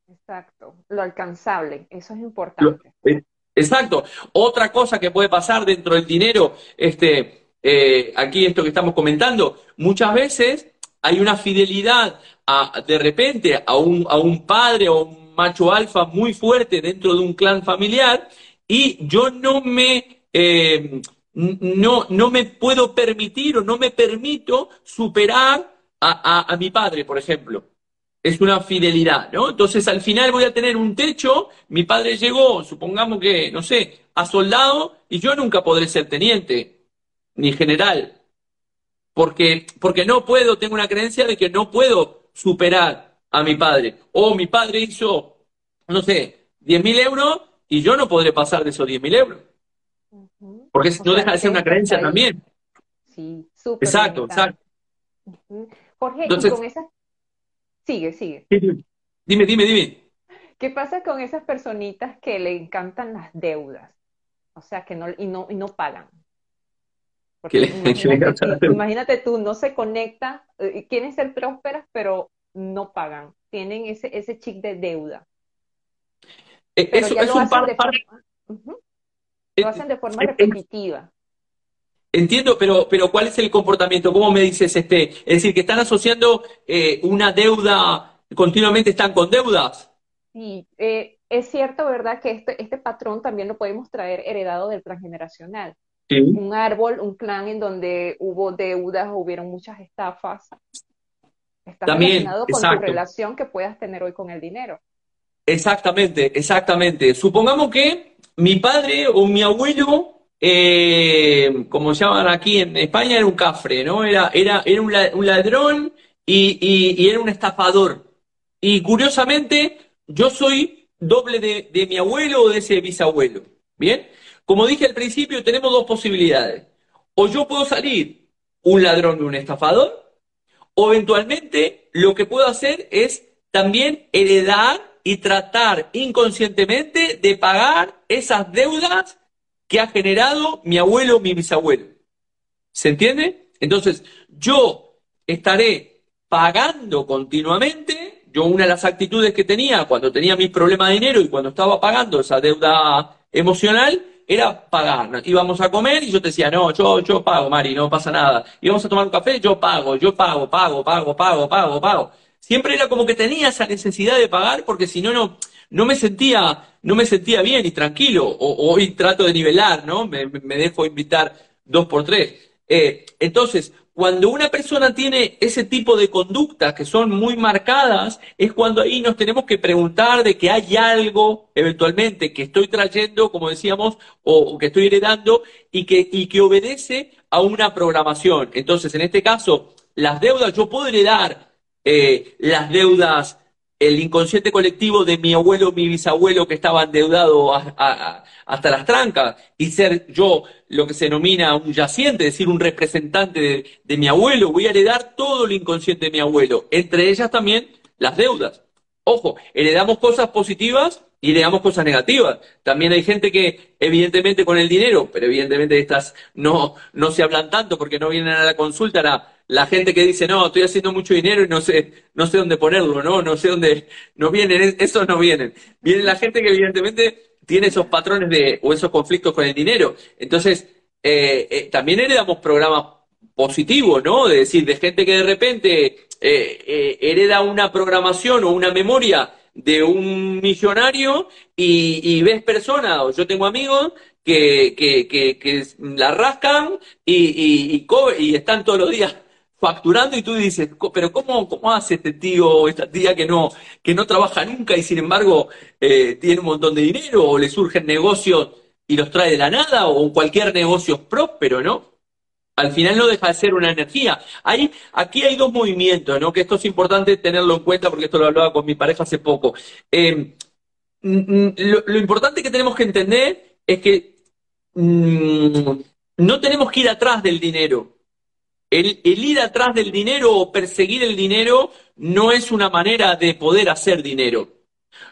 Exacto, lo alcanzable, eso es importante. Exacto. Otra cosa que puede pasar dentro del dinero, este, eh, aquí esto que estamos comentando, muchas veces hay una fidelidad a, de repente a un, a un padre o un macho alfa muy fuerte dentro de un clan familiar y yo no me, eh, no, no me puedo permitir o no me permito superar a, a, mi padre, por ejemplo. Es una fidelidad, ¿no? Entonces al final voy a tener un techo, mi padre llegó, supongamos que, no sé, a soldado, y yo nunca podré ser teniente, ni general, porque, porque no puedo, tengo una creencia de que no puedo superar a mi padre. O mi padre hizo, no sé, 10.000 euros y yo no podré pasar de esos 10.000 euros. Porque no deja de ser una creencia también. Sí, súper. Exacto, exacto. Jorge, Entonces, y con esas... Sigue, sigue. Dime, dime, dime. ¿Qué pasa con esas personitas que le encantan las deudas? O sea, que no, y no, y no pagan. Porque imagínate, tú, imagínate, tú, no se conecta, eh, quieren ser prósperas, pero no pagan. Tienen ese, ese chic de deuda. Eh, eso es un par, Lo hacen de forma repetitiva. Entiendo, pero, pero ¿cuál es el comportamiento? ¿Cómo me dices este? Es decir, que están asociando eh, una deuda, continuamente están con deudas. Sí, eh, es cierto, ¿verdad? Que este, este patrón también lo podemos traer heredado del transgeneracional. Sí. Un árbol, un clan en donde hubo deudas, hubieron muchas estafas. Está también, relacionado con tu relación que puedas tener hoy con el dinero. Exactamente, exactamente. Supongamos que mi padre o mi abuelo, eh, como llaman aquí en España, era un cafre, ¿no? Era, era, era un, ladrón y, y, era un estafador. Y curiosamente, yo soy doble de, de mi abuelo o de ese bisabuelo. ¿Bien? Como dije al principio, tenemos dos posibilidades. O yo puedo salir un ladrón de un estafador, o eventualmente lo que puedo hacer es también heredar y tratar inconscientemente de pagar esas deudas que ha generado mi abuelo o mi bisabuelo. ¿Se entiende? Entonces, yo estaré pagando continuamente. Yo una de las actitudes que tenía cuando tenía mis problemas de dinero y cuando estaba pagando esa deuda emocional era pagar. Íbamos a comer y yo te decía, no, yo, yo pago, Mari, no pasa nada. Íbamos a tomar un café, yo pago, yo pago, pago, pago, pago, pago, pago siempre era como que tenía esa necesidad de pagar porque si no, no, no me sentía, no me sentía bien y tranquilo. O, hoy trato de nivelar, ¿no? Me, dejo invitar dos por tres. Eh, entonces, cuando una persona tiene ese tipo de conductas que son muy marcadas, es cuando ahí nos tenemos que preguntar de que hay algo eventualmente que estoy trayendo, como decíamos, o, o que estoy heredando y que, y que obedece a una programación. Entonces, en este caso, las deudas yo puedo heredar eh, las deudas, el inconsciente colectivo de mi abuelo, mi bisabuelo que estaba endeudado hasta las trancas y ser yo lo que se denomina un yaciente, es decir, un representante de, de mi abuelo, voy a heredar todo el inconsciente de mi abuelo, entre ellas también las deudas. Ojo, heredamos cosas positivas y digamos cosas negativas. También hay gente que, evidentemente, con el dinero, pero evidentemente estas no, no se hablan tanto porque no vienen a la consulta, la, la gente que dice, no, estoy haciendo mucho dinero y no sé, no sé dónde ponerlo, ¿no? No sé dónde, no vienen, esos no vienen. Viene la gente que evidentemente tiene esos patrones de, o esos conflictos con el dinero. Entonces, eh, eh, también heredamos programas positivos, ¿no? De decir, de gente que de repente eh, hereda una programación o una memoria de un millonario y, ves personas, yo tengo amigos que, que, que, la rascan y, y, y, están todos los días facturando y tú dices, pero ¿cómo, cómo hace este tío o esta tía que no, que no trabaja nunca y sin embargo eh, tiene un montón de dinero o le surgen negocios y los trae de la nada o cualquier negocio próspero, ¿no? Al final no deja de ser una energía. Aquí hay dos movimientos, ¿no? Que esto es importante tenerlo en cuenta porque esto lo hablaba con mi pareja hace poco. Mm, lo, importante que tenemos que entender es que mm, no tenemos que ir atrás del dinero. El, ir atrás del dinero o perseguir el dinero no es una manera de poder hacer dinero.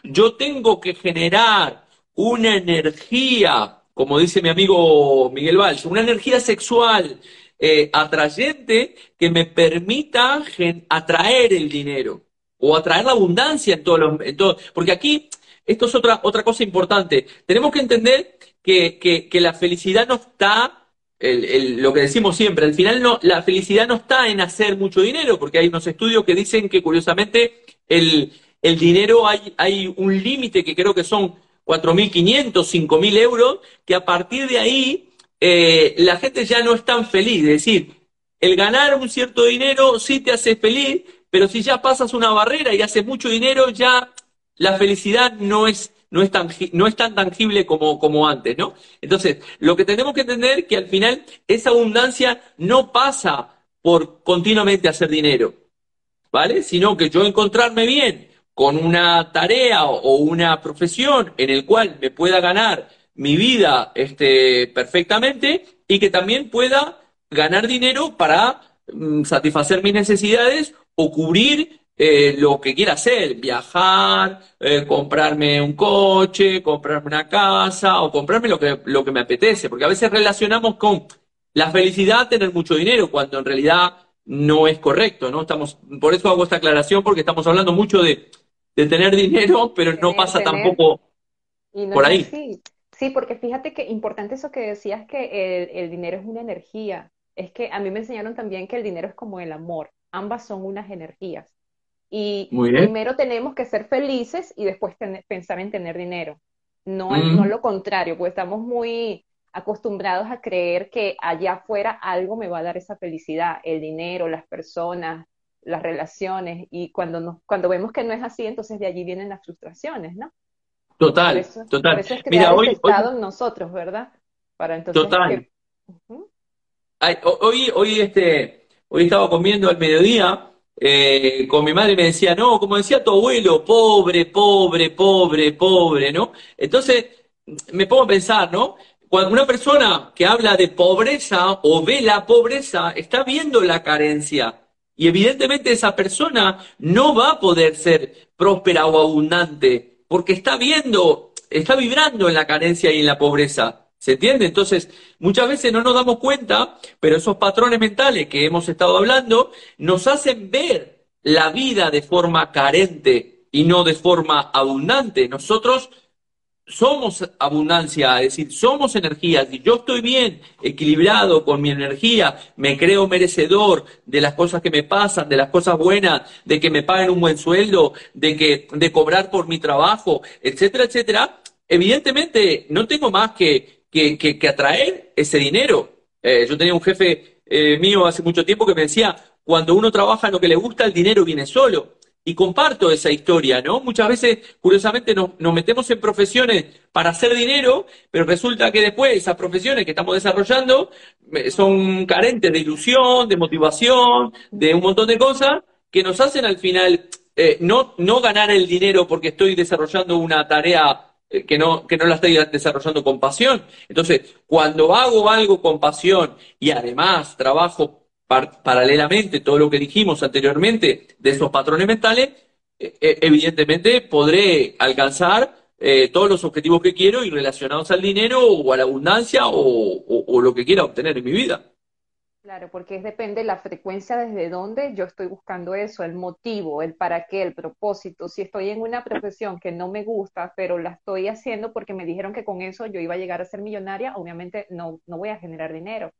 Yo tengo que generar una energía como dice mi amigo Miguel Valls, una energía sexual eh, atrayente que me permita atraer el dinero o atraer la abundancia en todos los... Todo, porque aquí, esto es otra, otra cosa importante, tenemos que entender que, que, la felicidad no está, lo que decimos siempre, al final no, la felicidad no está en hacer mucho dinero, porque hay unos estudios que dicen que curiosamente el, el dinero hay, hay un límite que creo que son 4.500, 5.000 euros, que a partir de ahí eh, la gente ya no es tan feliz. Es decir, el ganar un cierto dinero sí te hace feliz, pero si ya pasas una barrera y haces mucho dinero, ya la felicidad no es, no es, tan, no es tan tangible como, como antes, ¿no? Entonces, lo que tenemos que entender es que al final esa abundancia no pasa por continuamente hacer dinero, ¿vale? Sino que yo encontrarme bien con una tarea o una profesión en el cual me pueda ganar mi vida este, perfectamente y que también pueda ganar dinero para mm, satisfacer mis necesidades o cubrir eh, lo que quiera hacer, viajar, eh, comprarme un coche, comprarme una casa o comprarme lo que, lo que me apetece, porque a veces relacionamos con la felicidad tener mucho dinero, cuando en realidad no es correcto, ¿no? Estamos, por eso hago esta aclaración, porque estamos hablando mucho de de tener dinero, pero no pasa tampoco por ahí. Sí. sí, porque fíjate que importante eso que decías que el, dinero es una energía. Es que a mí me enseñaron también que el dinero es como el amor. Ambas son unas energías. Y primero tenemos que ser felices y después pensar en tener dinero. No, no lo contrario, pues estamos muy acostumbrados a creer que allá afuera algo me va a dar esa felicidad, el dinero, las personas, las relaciones y cuando, nos, cuando vemos que no es así, entonces de allí vienen las frustraciones, ¿no? Total, total. Por eso es Mira, hoy, estado en nosotros, ¿verdad? Para entonces total. hoy, hoy, este, hoy estaba comiendo al mediodía eh, con mi madre y me decía, no, como decía tu abuelo, pobre, pobre, pobre, pobre, ¿no? Entonces me pongo a pensar, ¿no? Cuando una persona que habla de pobreza o ve la pobreza, está viendo la carencia y evidentemente esa persona no va a poder ser próspera o abundante porque está viendo, está vibrando en la carencia y en la pobreza. ¿Se entiende? Entonces, muchas veces no nos damos cuenta, pero esos patrones mentales que hemos estado hablando nos hacen ver la vida de forma carente y no de forma abundante. Nosotros somos abundancia, es decir, somos energía. Si yo estoy bien, equilibrado con mi energía, me creo merecedor de las cosas que me pasan, de las cosas buenas, de que me paguen un buen sueldo, de que, de cobrar por mi trabajo, etcétera, etcétera, evidentemente no tengo más que, que, que, atraer ese dinero. Eh, yo tenía un jefe eh, mío hace mucho tiempo que me decía, cuando uno trabaja en lo que le gusta, el dinero viene solo. Y comparto esa historia, ¿no? Muchas veces, curiosamente, nos, metemos en profesiones para hacer dinero, pero resulta que después esas profesiones que estamos desarrollando eh, son carentes de ilusión, de motivación, de un montón de cosas que nos hacen al final eh, no, no ganar el dinero porque estoy desarrollando una tarea eh, que no, que no la estoy desarrollando con pasión. Entonces, cuando hago algo con pasión y además trabajo paralelamente todo lo que dijimos anteriormente de esos patrones mentales, eh, eh, evidentemente podré alcanzar eh, todos los objetivos que quiero y relacionados al dinero o a la abundancia o, lo que quiera obtener en mi vida. Claro, porque depende de la frecuencia desde donde yo estoy buscando eso, el motivo, el para qué, el propósito. Si estoy en una profesión que no me gusta, pero la estoy haciendo porque me dijeron que con eso yo iba a llegar a ser millonaria, obviamente no, no voy a generar dinero.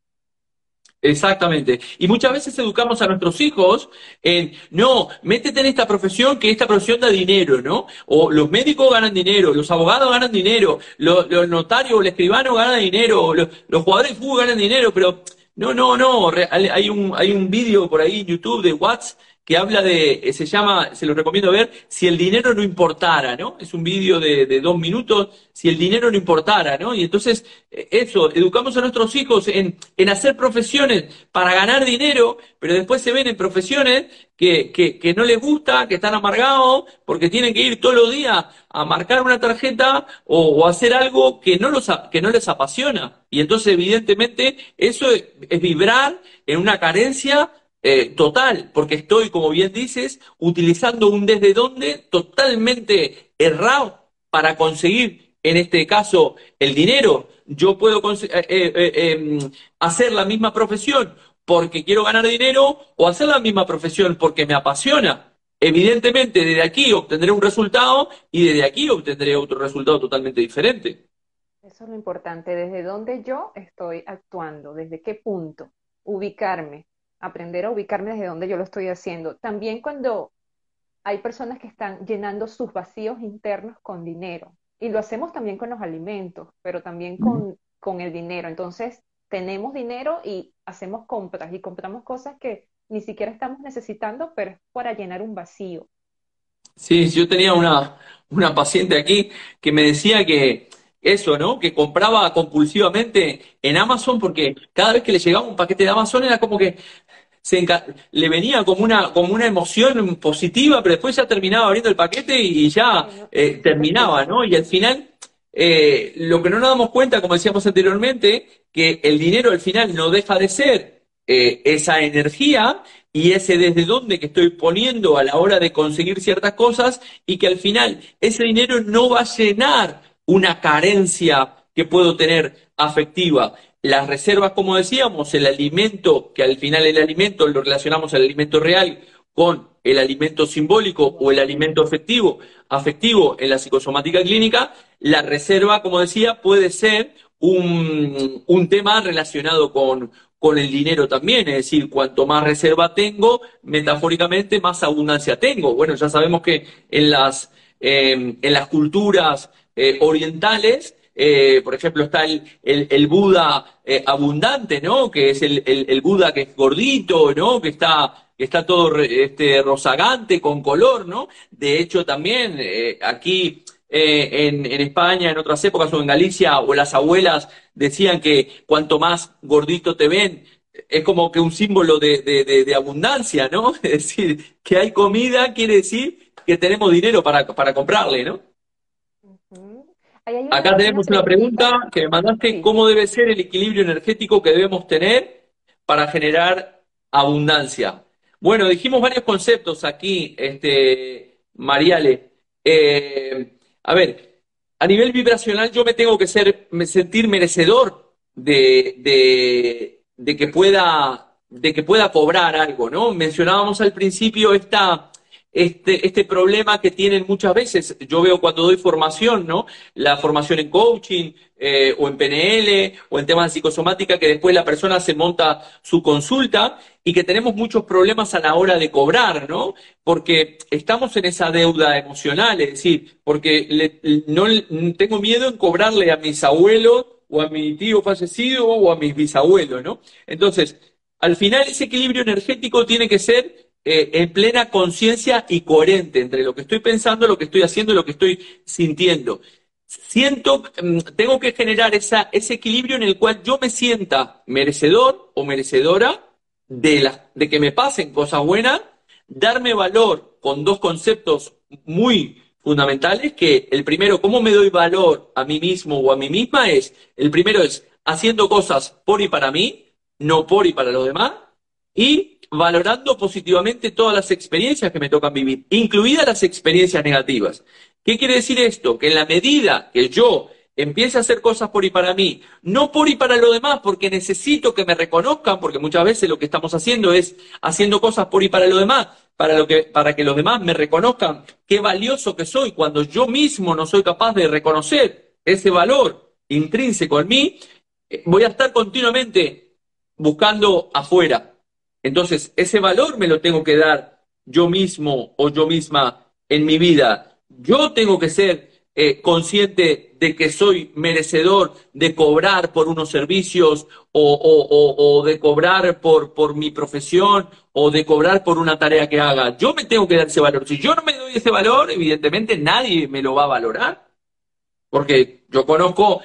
Exactamente. Y muchas veces educamos a nuestros hijos en, no, métete en esta profesión, que esta profesión da dinero, ¿no? O los médicos ganan dinero, los abogados ganan dinero, los, notarios, el escribano ganan dinero, los, los jugadores de fútbol ganan dinero, pero no, no, no, hay un, hay un vídeo por ahí en YouTube de Watts que habla de, eh, se llama, se lo recomiendo ver, si el dinero no importara, ¿no? Es un vídeo de, de, dos minutos, si el dinero no importara, ¿no? Y entonces, eh, eso, educamos a nuestros hijos en, en hacer profesiones para ganar dinero, pero después se ven en profesiones que, que, que, no les gusta, que están amargados, porque tienen que ir todos los días a marcar una tarjeta o, hacer algo que no, los, que no les apasiona. Y entonces, evidentemente, eso es, es vibrar en una carencia eh, total, porque estoy, como bien dices, utilizando un desde dónde totalmente errado para conseguir, en este caso, el dinero. Yo puedo eh, eh, em, hacer la misma profesión porque quiero ganar dinero o hacer la misma profesión porque me apasiona. Evidentemente, desde aquí obtendré un resultado y desde aquí obtendré otro resultado totalmente diferente. Eso es lo importante, desde dónde yo estoy actuando, desde qué punto, ubicarme aprender a ubicarme desde donde yo lo estoy haciendo. También cuando hay personas que están llenando sus vacíos internos con dinero. Y lo hacemos también con los alimentos, pero también con, con el dinero. Entonces, tenemos dinero y hacemos compras y compramos cosas que ni siquiera estamos necesitando, pero es para llenar un vacío. Sí, yo tenía una, una paciente aquí que me decía que eso, ¿no? Que compraba compulsivamente en Amazon porque cada vez que le llegaba un paquete de Amazon era como que se le venía como una, como una emoción positiva, pero después ya terminaba abriendo el paquete y ya eh, terminaba, ¿no? Y al final, eh, lo que no nos damos cuenta, como decíamos anteriormente, que el dinero al final no deja de ser eh, esa energía y ese desde dónde que estoy poniendo a la hora de conseguir ciertas cosas y que al final ese dinero no va a llenar una carencia que puedo tener afectiva. Las reservas, como decíamos, el alimento, que al final el alimento lo relacionamos al alimento real con el alimento simbólico o el alimento afectivo, afectivo en la psicosomática clínica, la reserva, como decía, puede ser un, un tema relacionado con, con el dinero también, es decir, cuanto más reserva tengo, metafóricamente más abundancia tengo. Bueno, ya sabemos que en las, eh, en las culturas eh, orientales, eh, por ejemplo, está el, el, Buda eh, abundante, ¿no? Que es el, el, Buda que es gordito, ¿no? Que está, que está todo este, rozagante, con color, ¿no? De hecho, también aquí en, en, España, en otras épocas, o en Galicia, o las abuelas decían que cuanto más gordito te ven, es como que un símbolo de, de, de abundancia, ¿no? *laughs* Es decir, que hay comida quiere decir que tenemos dinero para, para comprarle, ¿no? Acá tenemos una pregunta que me mandaste, ¿cómo debe ser el equilibrio energético que debemos tener para generar abundancia? Bueno, dijimos varios conceptos aquí, este, Mariale. Eh, a ver, a nivel vibracional yo me tengo que ser, sentir merecedor de, de, de, que pueda, de que pueda cobrar algo, ¿no? Mencionábamos al principio esta este, este problema que tienen muchas veces. Yo veo cuando doy formación, ¿no? La formación en coaching eh, o en PNL o en temas de psicosomática, que después la persona se monta su consulta y que tenemos muchos problemas a la hora de cobrar, ¿no? Porque estamos en esa deuda emocional, es decir, porque no tengo miedo en cobrarle a mis abuelos o a mi tío fallecido o a mis bisabuelos, ¿no? Entonces, al final ese equilibrio energético tiene que ser eh, en plena conciencia y coherente entre lo que estoy pensando, lo que estoy haciendo y lo que estoy sintiendo. Siento, mm, tengo que generar esa, ese equilibrio en el cual yo me sienta merecedor o merecedora de, la, de que me pasen cosas buenas, darme valor con dos conceptos muy fundamentales, que el primero, cómo me doy valor a mí mismo o a mí misma es, el primero es haciendo cosas por y para mí, no por y para los demás, y valorando positivamente todas las experiencias que me tocan vivir, incluidas las experiencias negativas. ¿Qué quiere decir esto? Que en la medida que yo empiece a hacer cosas por y para mí, no por y para lo demás, porque necesito que me reconozcan, porque muchas veces lo que estamos haciendo es haciendo cosas por y para lo demás, para, que, para que los demás me reconozcan qué valioso que soy, cuando yo mismo no soy capaz de reconocer ese valor intrínseco en mí, eh, voy a estar continuamente buscando afuera. Entonces, ese valor me lo tengo que dar yo mismo o yo misma en mi vida. Yo tengo que ser eh, consciente de que soy merecedor de cobrar por unos servicios o, de cobrar por, por, mi profesión o de cobrar por una tarea que haga. Yo me tengo que dar ese valor. Si yo no me doy ese valor, evidentemente nadie me lo va a valorar. Porque yo conozco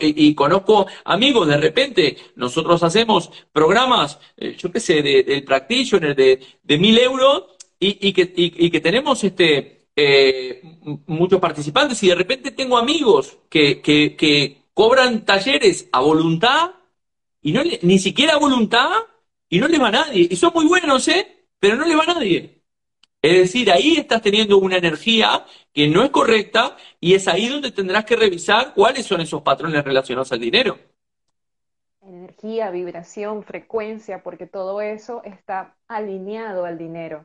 y, conozco amigos, de repente nosotros hacemos programas, eh, yo qué sé, del practitioner de, de mil euros y, que, y que tenemos este eh, muchos participantes y de repente tengo amigos que, que, cobran talleres a voluntad y no ni siquiera a voluntad y no le va a nadie. Y son muy buenos, ¿eh? Pero no le va a nadie. Es decir, ahí estás teniendo una energía que no es correcta y es ahí donde tendrás que revisar cuáles son esos patrones relacionados al dinero. Energía, vibración, frecuencia, porque todo eso está alineado al dinero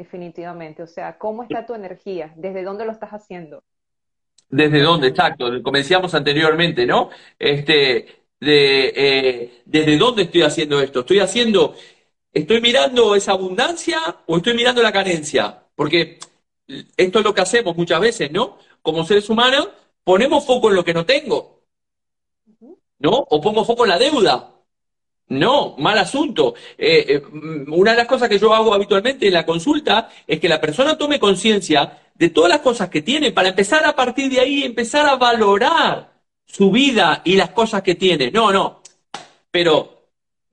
definitivamente. O sea, ¿cómo está tu energía? ¿Desde dónde lo estás haciendo? ¿Desde dónde? Exacto, como decíamos anteriormente, ¿no? Este, de, eh, ¿Desde dónde estoy haciendo esto? ¿Estoy haciendo, estoy mirando esa abundancia o estoy mirando la carencia? Porque esto es lo que hacemos muchas veces, ¿no? Como seres humanos, ponemos foco en lo que no tengo, ¿no? O pongo foco en la deuda. No, mal asunto. Eh, eh, una de las cosas que yo hago habitualmente en la consulta es que la persona tome conciencia de todas las cosas que tiene para empezar a partir de ahí, empezar a valorar su vida y las cosas que tiene. No, no. Pero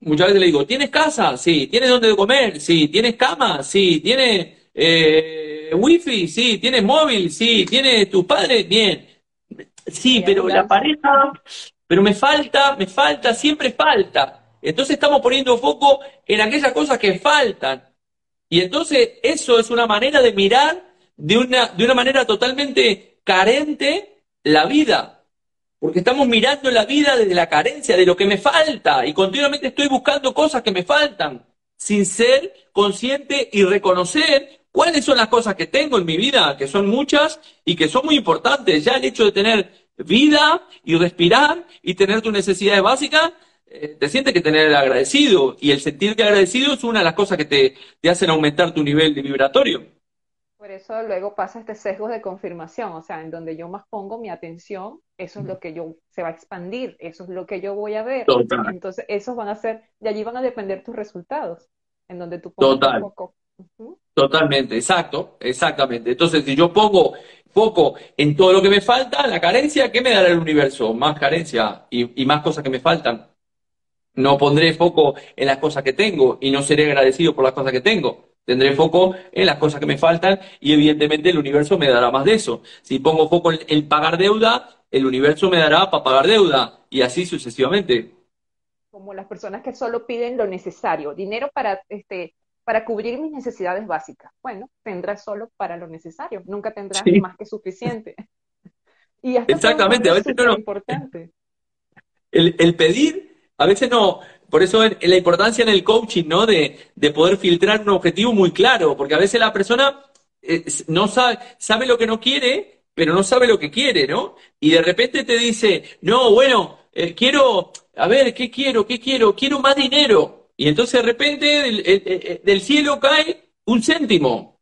muchas veces le digo, ¿tienes casa? Sí. ¿Tienes dónde comer? Sí. ¿Tienes cama? Sí. ¿Tienes eh, wifi? Sí. ¿Tienes móvil? Sí. ¿Tienes tus padres? Bien. Sí, pero la pareja, pero me falta, me falta, siempre falta. Entonces estamos poniendo foco en aquellas cosas que faltan. Y entonces eso es una manera de mirar de una, de una manera totalmente carente la vida. Porque estamos mirando la vida desde la carencia, de lo que me falta. Y continuamente estoy buscando cosas que me faltan, sin ser consciente y reconocer cuáles son las cosas que tengo en mi vida, que son muchas y que son muy importantes. Ya el hecho de tener vida y respirar y tener tus necesidades básicas eh, te sientes que tener el agradecido y el sentirte agradecido es una de las cosas que te, te hacen aumentar tu nivel de vibratorio. Por eso luego pasa este sesgo de confirmación, o sea, en donde yo más pongo mi atención, eso es lo que yo se va a expandir, eso es lo que yo voy a ver. Entonces, esos van a ser, de allí van a depender tus resultados, en donde tú pones Total. foco. Totalmente, exacto, exactamente. Entonces, si yo pongo foco en todo lo que me falta, la carencia, ¿qué me dará el universo? Más carencia y más cosas que me faltan. No pondré foco en las cosas que tengo y no seré agradecido por las cosas que tengo. Tendré foco en las cosas que me faltan y evidentemente el universo me dará más de eso. Si pongo foco en, pagar deuda, el universo me dará para pagar deuda y así sucesivamente. Como las personas que solo piden lo necesario, dinero para este para cubrir mis necesidades básicas. Bueno, tendrás solo para lo necesario, nunca tendrás más que suficiente. *laughs* Y Exactamente, a veces no, importante. El, el pedir a veces no, por eso la importancia en el coaching, ¿no? De, poder filtrar un objetivo muy claro, porque a veces la persona eh, no sabe, sabe lo que no quiere, pero no sabe lo que quiere, ¿no? Y de repente te dice, no, bueno, eh, quiero, a ver, ¿qué quiero? ¿Qué quiero? Quiero más dinero. Y entonces de repente del, eh, del cielo cae un céntimo.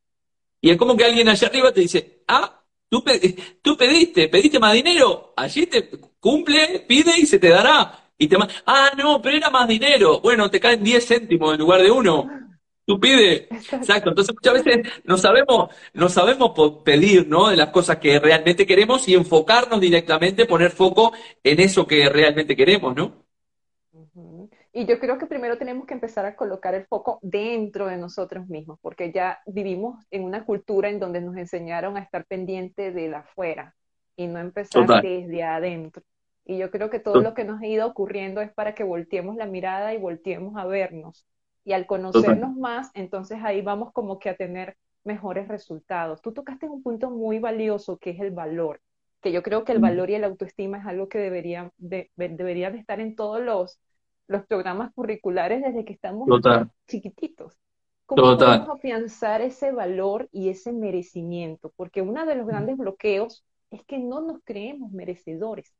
Y es como que alguien allá arriba te dice, ah, tú *laughs* pediste, pediste más dinero, allí te cumple, pide y se te dará y te ah, no, pero era más dinero. Bueno, te caen 10 céntimos en lugar de uno. Tú pides. Exacto. Entonces muchas veces no sabemos, no sabemos pedir, ¿no? De las cosas que realmente queremos y enfocarnos directamente, poner foco en eso que realmente queremos, ¿no? Y yo creo que primero tenemos que empezar a colocar el foco dentro de nosotros mismos, porque ya vivimos en una cultura en donde nos enseñaron a estar pendiente de la afuera y no empezar desde adentro. Y yo creo que todo lo que nos ha ido ocurriendo es para que volteemos la mirada y volteemos a vernos. Y al conocernos más, entonces ahí vamos como que a tener mejores resultados. Tú tocaste un punto muy valioso que es el valor, que yo creo que el valor y la autoestima es algo que debería de, debería de estar en todos los, los programas curriculares desde que estamos chiquititos. ¿Cómo podemos afianzar ese valor y ese merecimiento? Porque uno de los grandes bloqueos es que no nos creemos merecedores.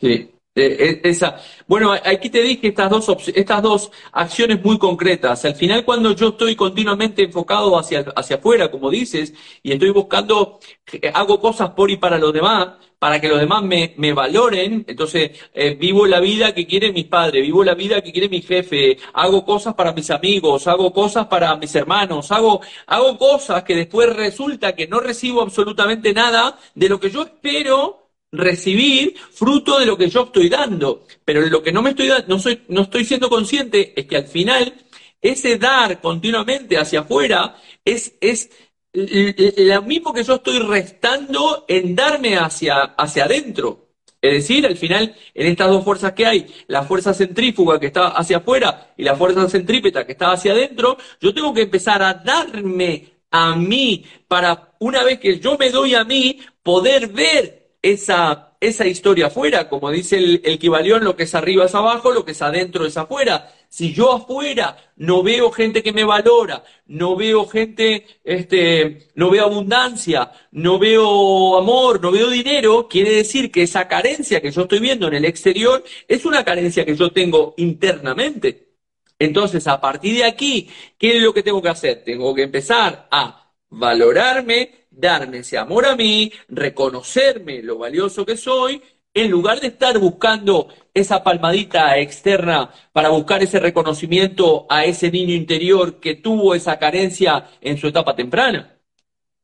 Sí, eh, eh, esa. Bueno, aquí te dije estas dos, estas dos acciones muy concretas. Al final, cuando yo estoy continuamente enfocado hacia, hacia afuera, como dices, y estoy buscando, eh, hago cosas por y para los demás, para que los demás me, me valoren, entonces vivo la vida que quieren mis padres, vivo la vida que quiere mi jefe, hago cosas para mis amigos, hago cosas para mis hermanos, hago, hago cosas que después resulta que no recibo absolutamente nada de lo que yo espero recibir fruto de lo que yo estoy dando. Pero lo que no me estoy no soy, no estoy siendo consciente es que al final ese dar continuamente hacia afuera es, es lo mismo que yo estoy restando en darme hacia, hacia adentro. Es decir, al final, en estas dos fuerzas que hay, la fuerza centrífuga que está hacia afuera y la fuerza centrípeta que está hacia adentro, yo tengo que empezar a darme a mí para, una vez que yo me doy a mí, poder ver esa, esa historia afuera, como dice el, el lo que es arriba es abajo, lo que es adentro es afuera. Si yo afuera no veo gente que me valora, no veo gente, este, no veo abundancia, no veo amor, no veo dinero, quiere decir que esa carencia que yo estoy viendo en el exterior es una carencia que yo tengo internamente. Entonces, a partir de aquí, ¿qué es lo que tengo que hacer? Tengo que empezar a valorarme, darme ese amor a mí, reconocerme lo valioso que soy, en lugar de estar buscando esa palmadita externa para buscar ese reconocimiento a ese niño interior que tuvo esa carencia en su etapa temprana.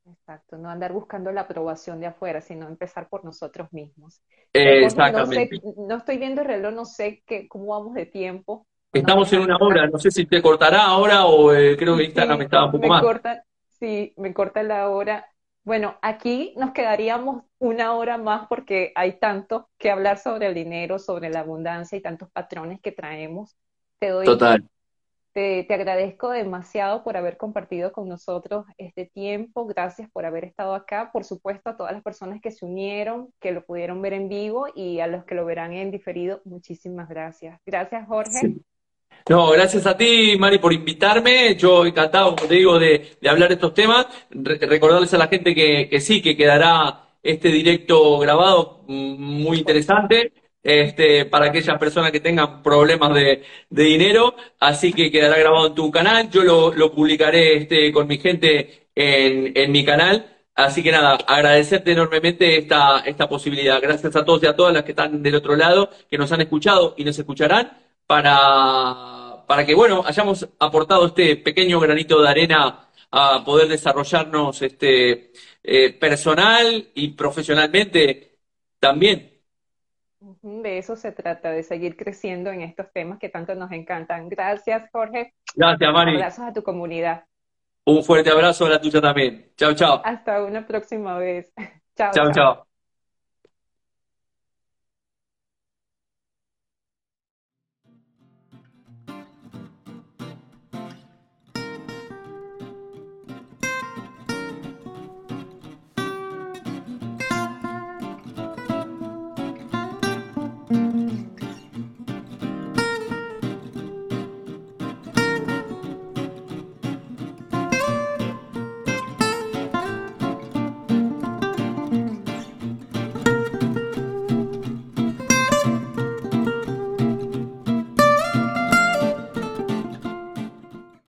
Exacto, no andar buscando la aprobación de afuera, sino empezar por nosotros mismos. Exactamente. No, estoy viendo el reloj, no sé qué, cómo vamos de tiempo. Estamos en una hora, no sé si te cortará ahora o eh, creo que Instagram estaba un poco más. sí, me corta la hora. Bueno, aquí nos quedaríamos una hora más porque hay tanto que hablar sobre el dinero, sobre la abundancia y tantos patrones que traemos. Te doy, Total. Te, te, agradezco demasiado por haber compartido con nosotros este tiempo. Gracias por haber estado acá. Por supuesto, a todas las personas que se unieron, que lo pudieron ver en vivo y a los que lo verán en diferido, muchísimas gracias. Gracias, Jorge. No, gracias a ti, Mari, por invitarme. Yo encantado, como te digo, de, hablar de estos temas. recordarles a la gente que, sí, que quedará este directo grabado mm, muy interesante. Este, para aquellas personas que tengan problemas de, dinero, así que quedará grabado en tu canal. Yo lo, publicaré este, con mi gente en, en mi canal. Así que nada, agradecerte enormemente esta, esta posibilidad. Gracias a todos y a todas las que están del otro lado, que nos han escuchado y nos escucharán para, para que, bueno, hayamos aportado este pequeño granito de arena a poder desarrollarnos este, eh, personal y profesionalmente también. De eso se trata, de seguir creciendo en estos temas que tanto nos encantan. Gracias, Jorge. Gracias, Mari. Abrazos a tu comunidad. Un fuerte abrazo a la tuya también. Chao, chao. Hasta una próxima vez. *laughs* Chao, chao. chao.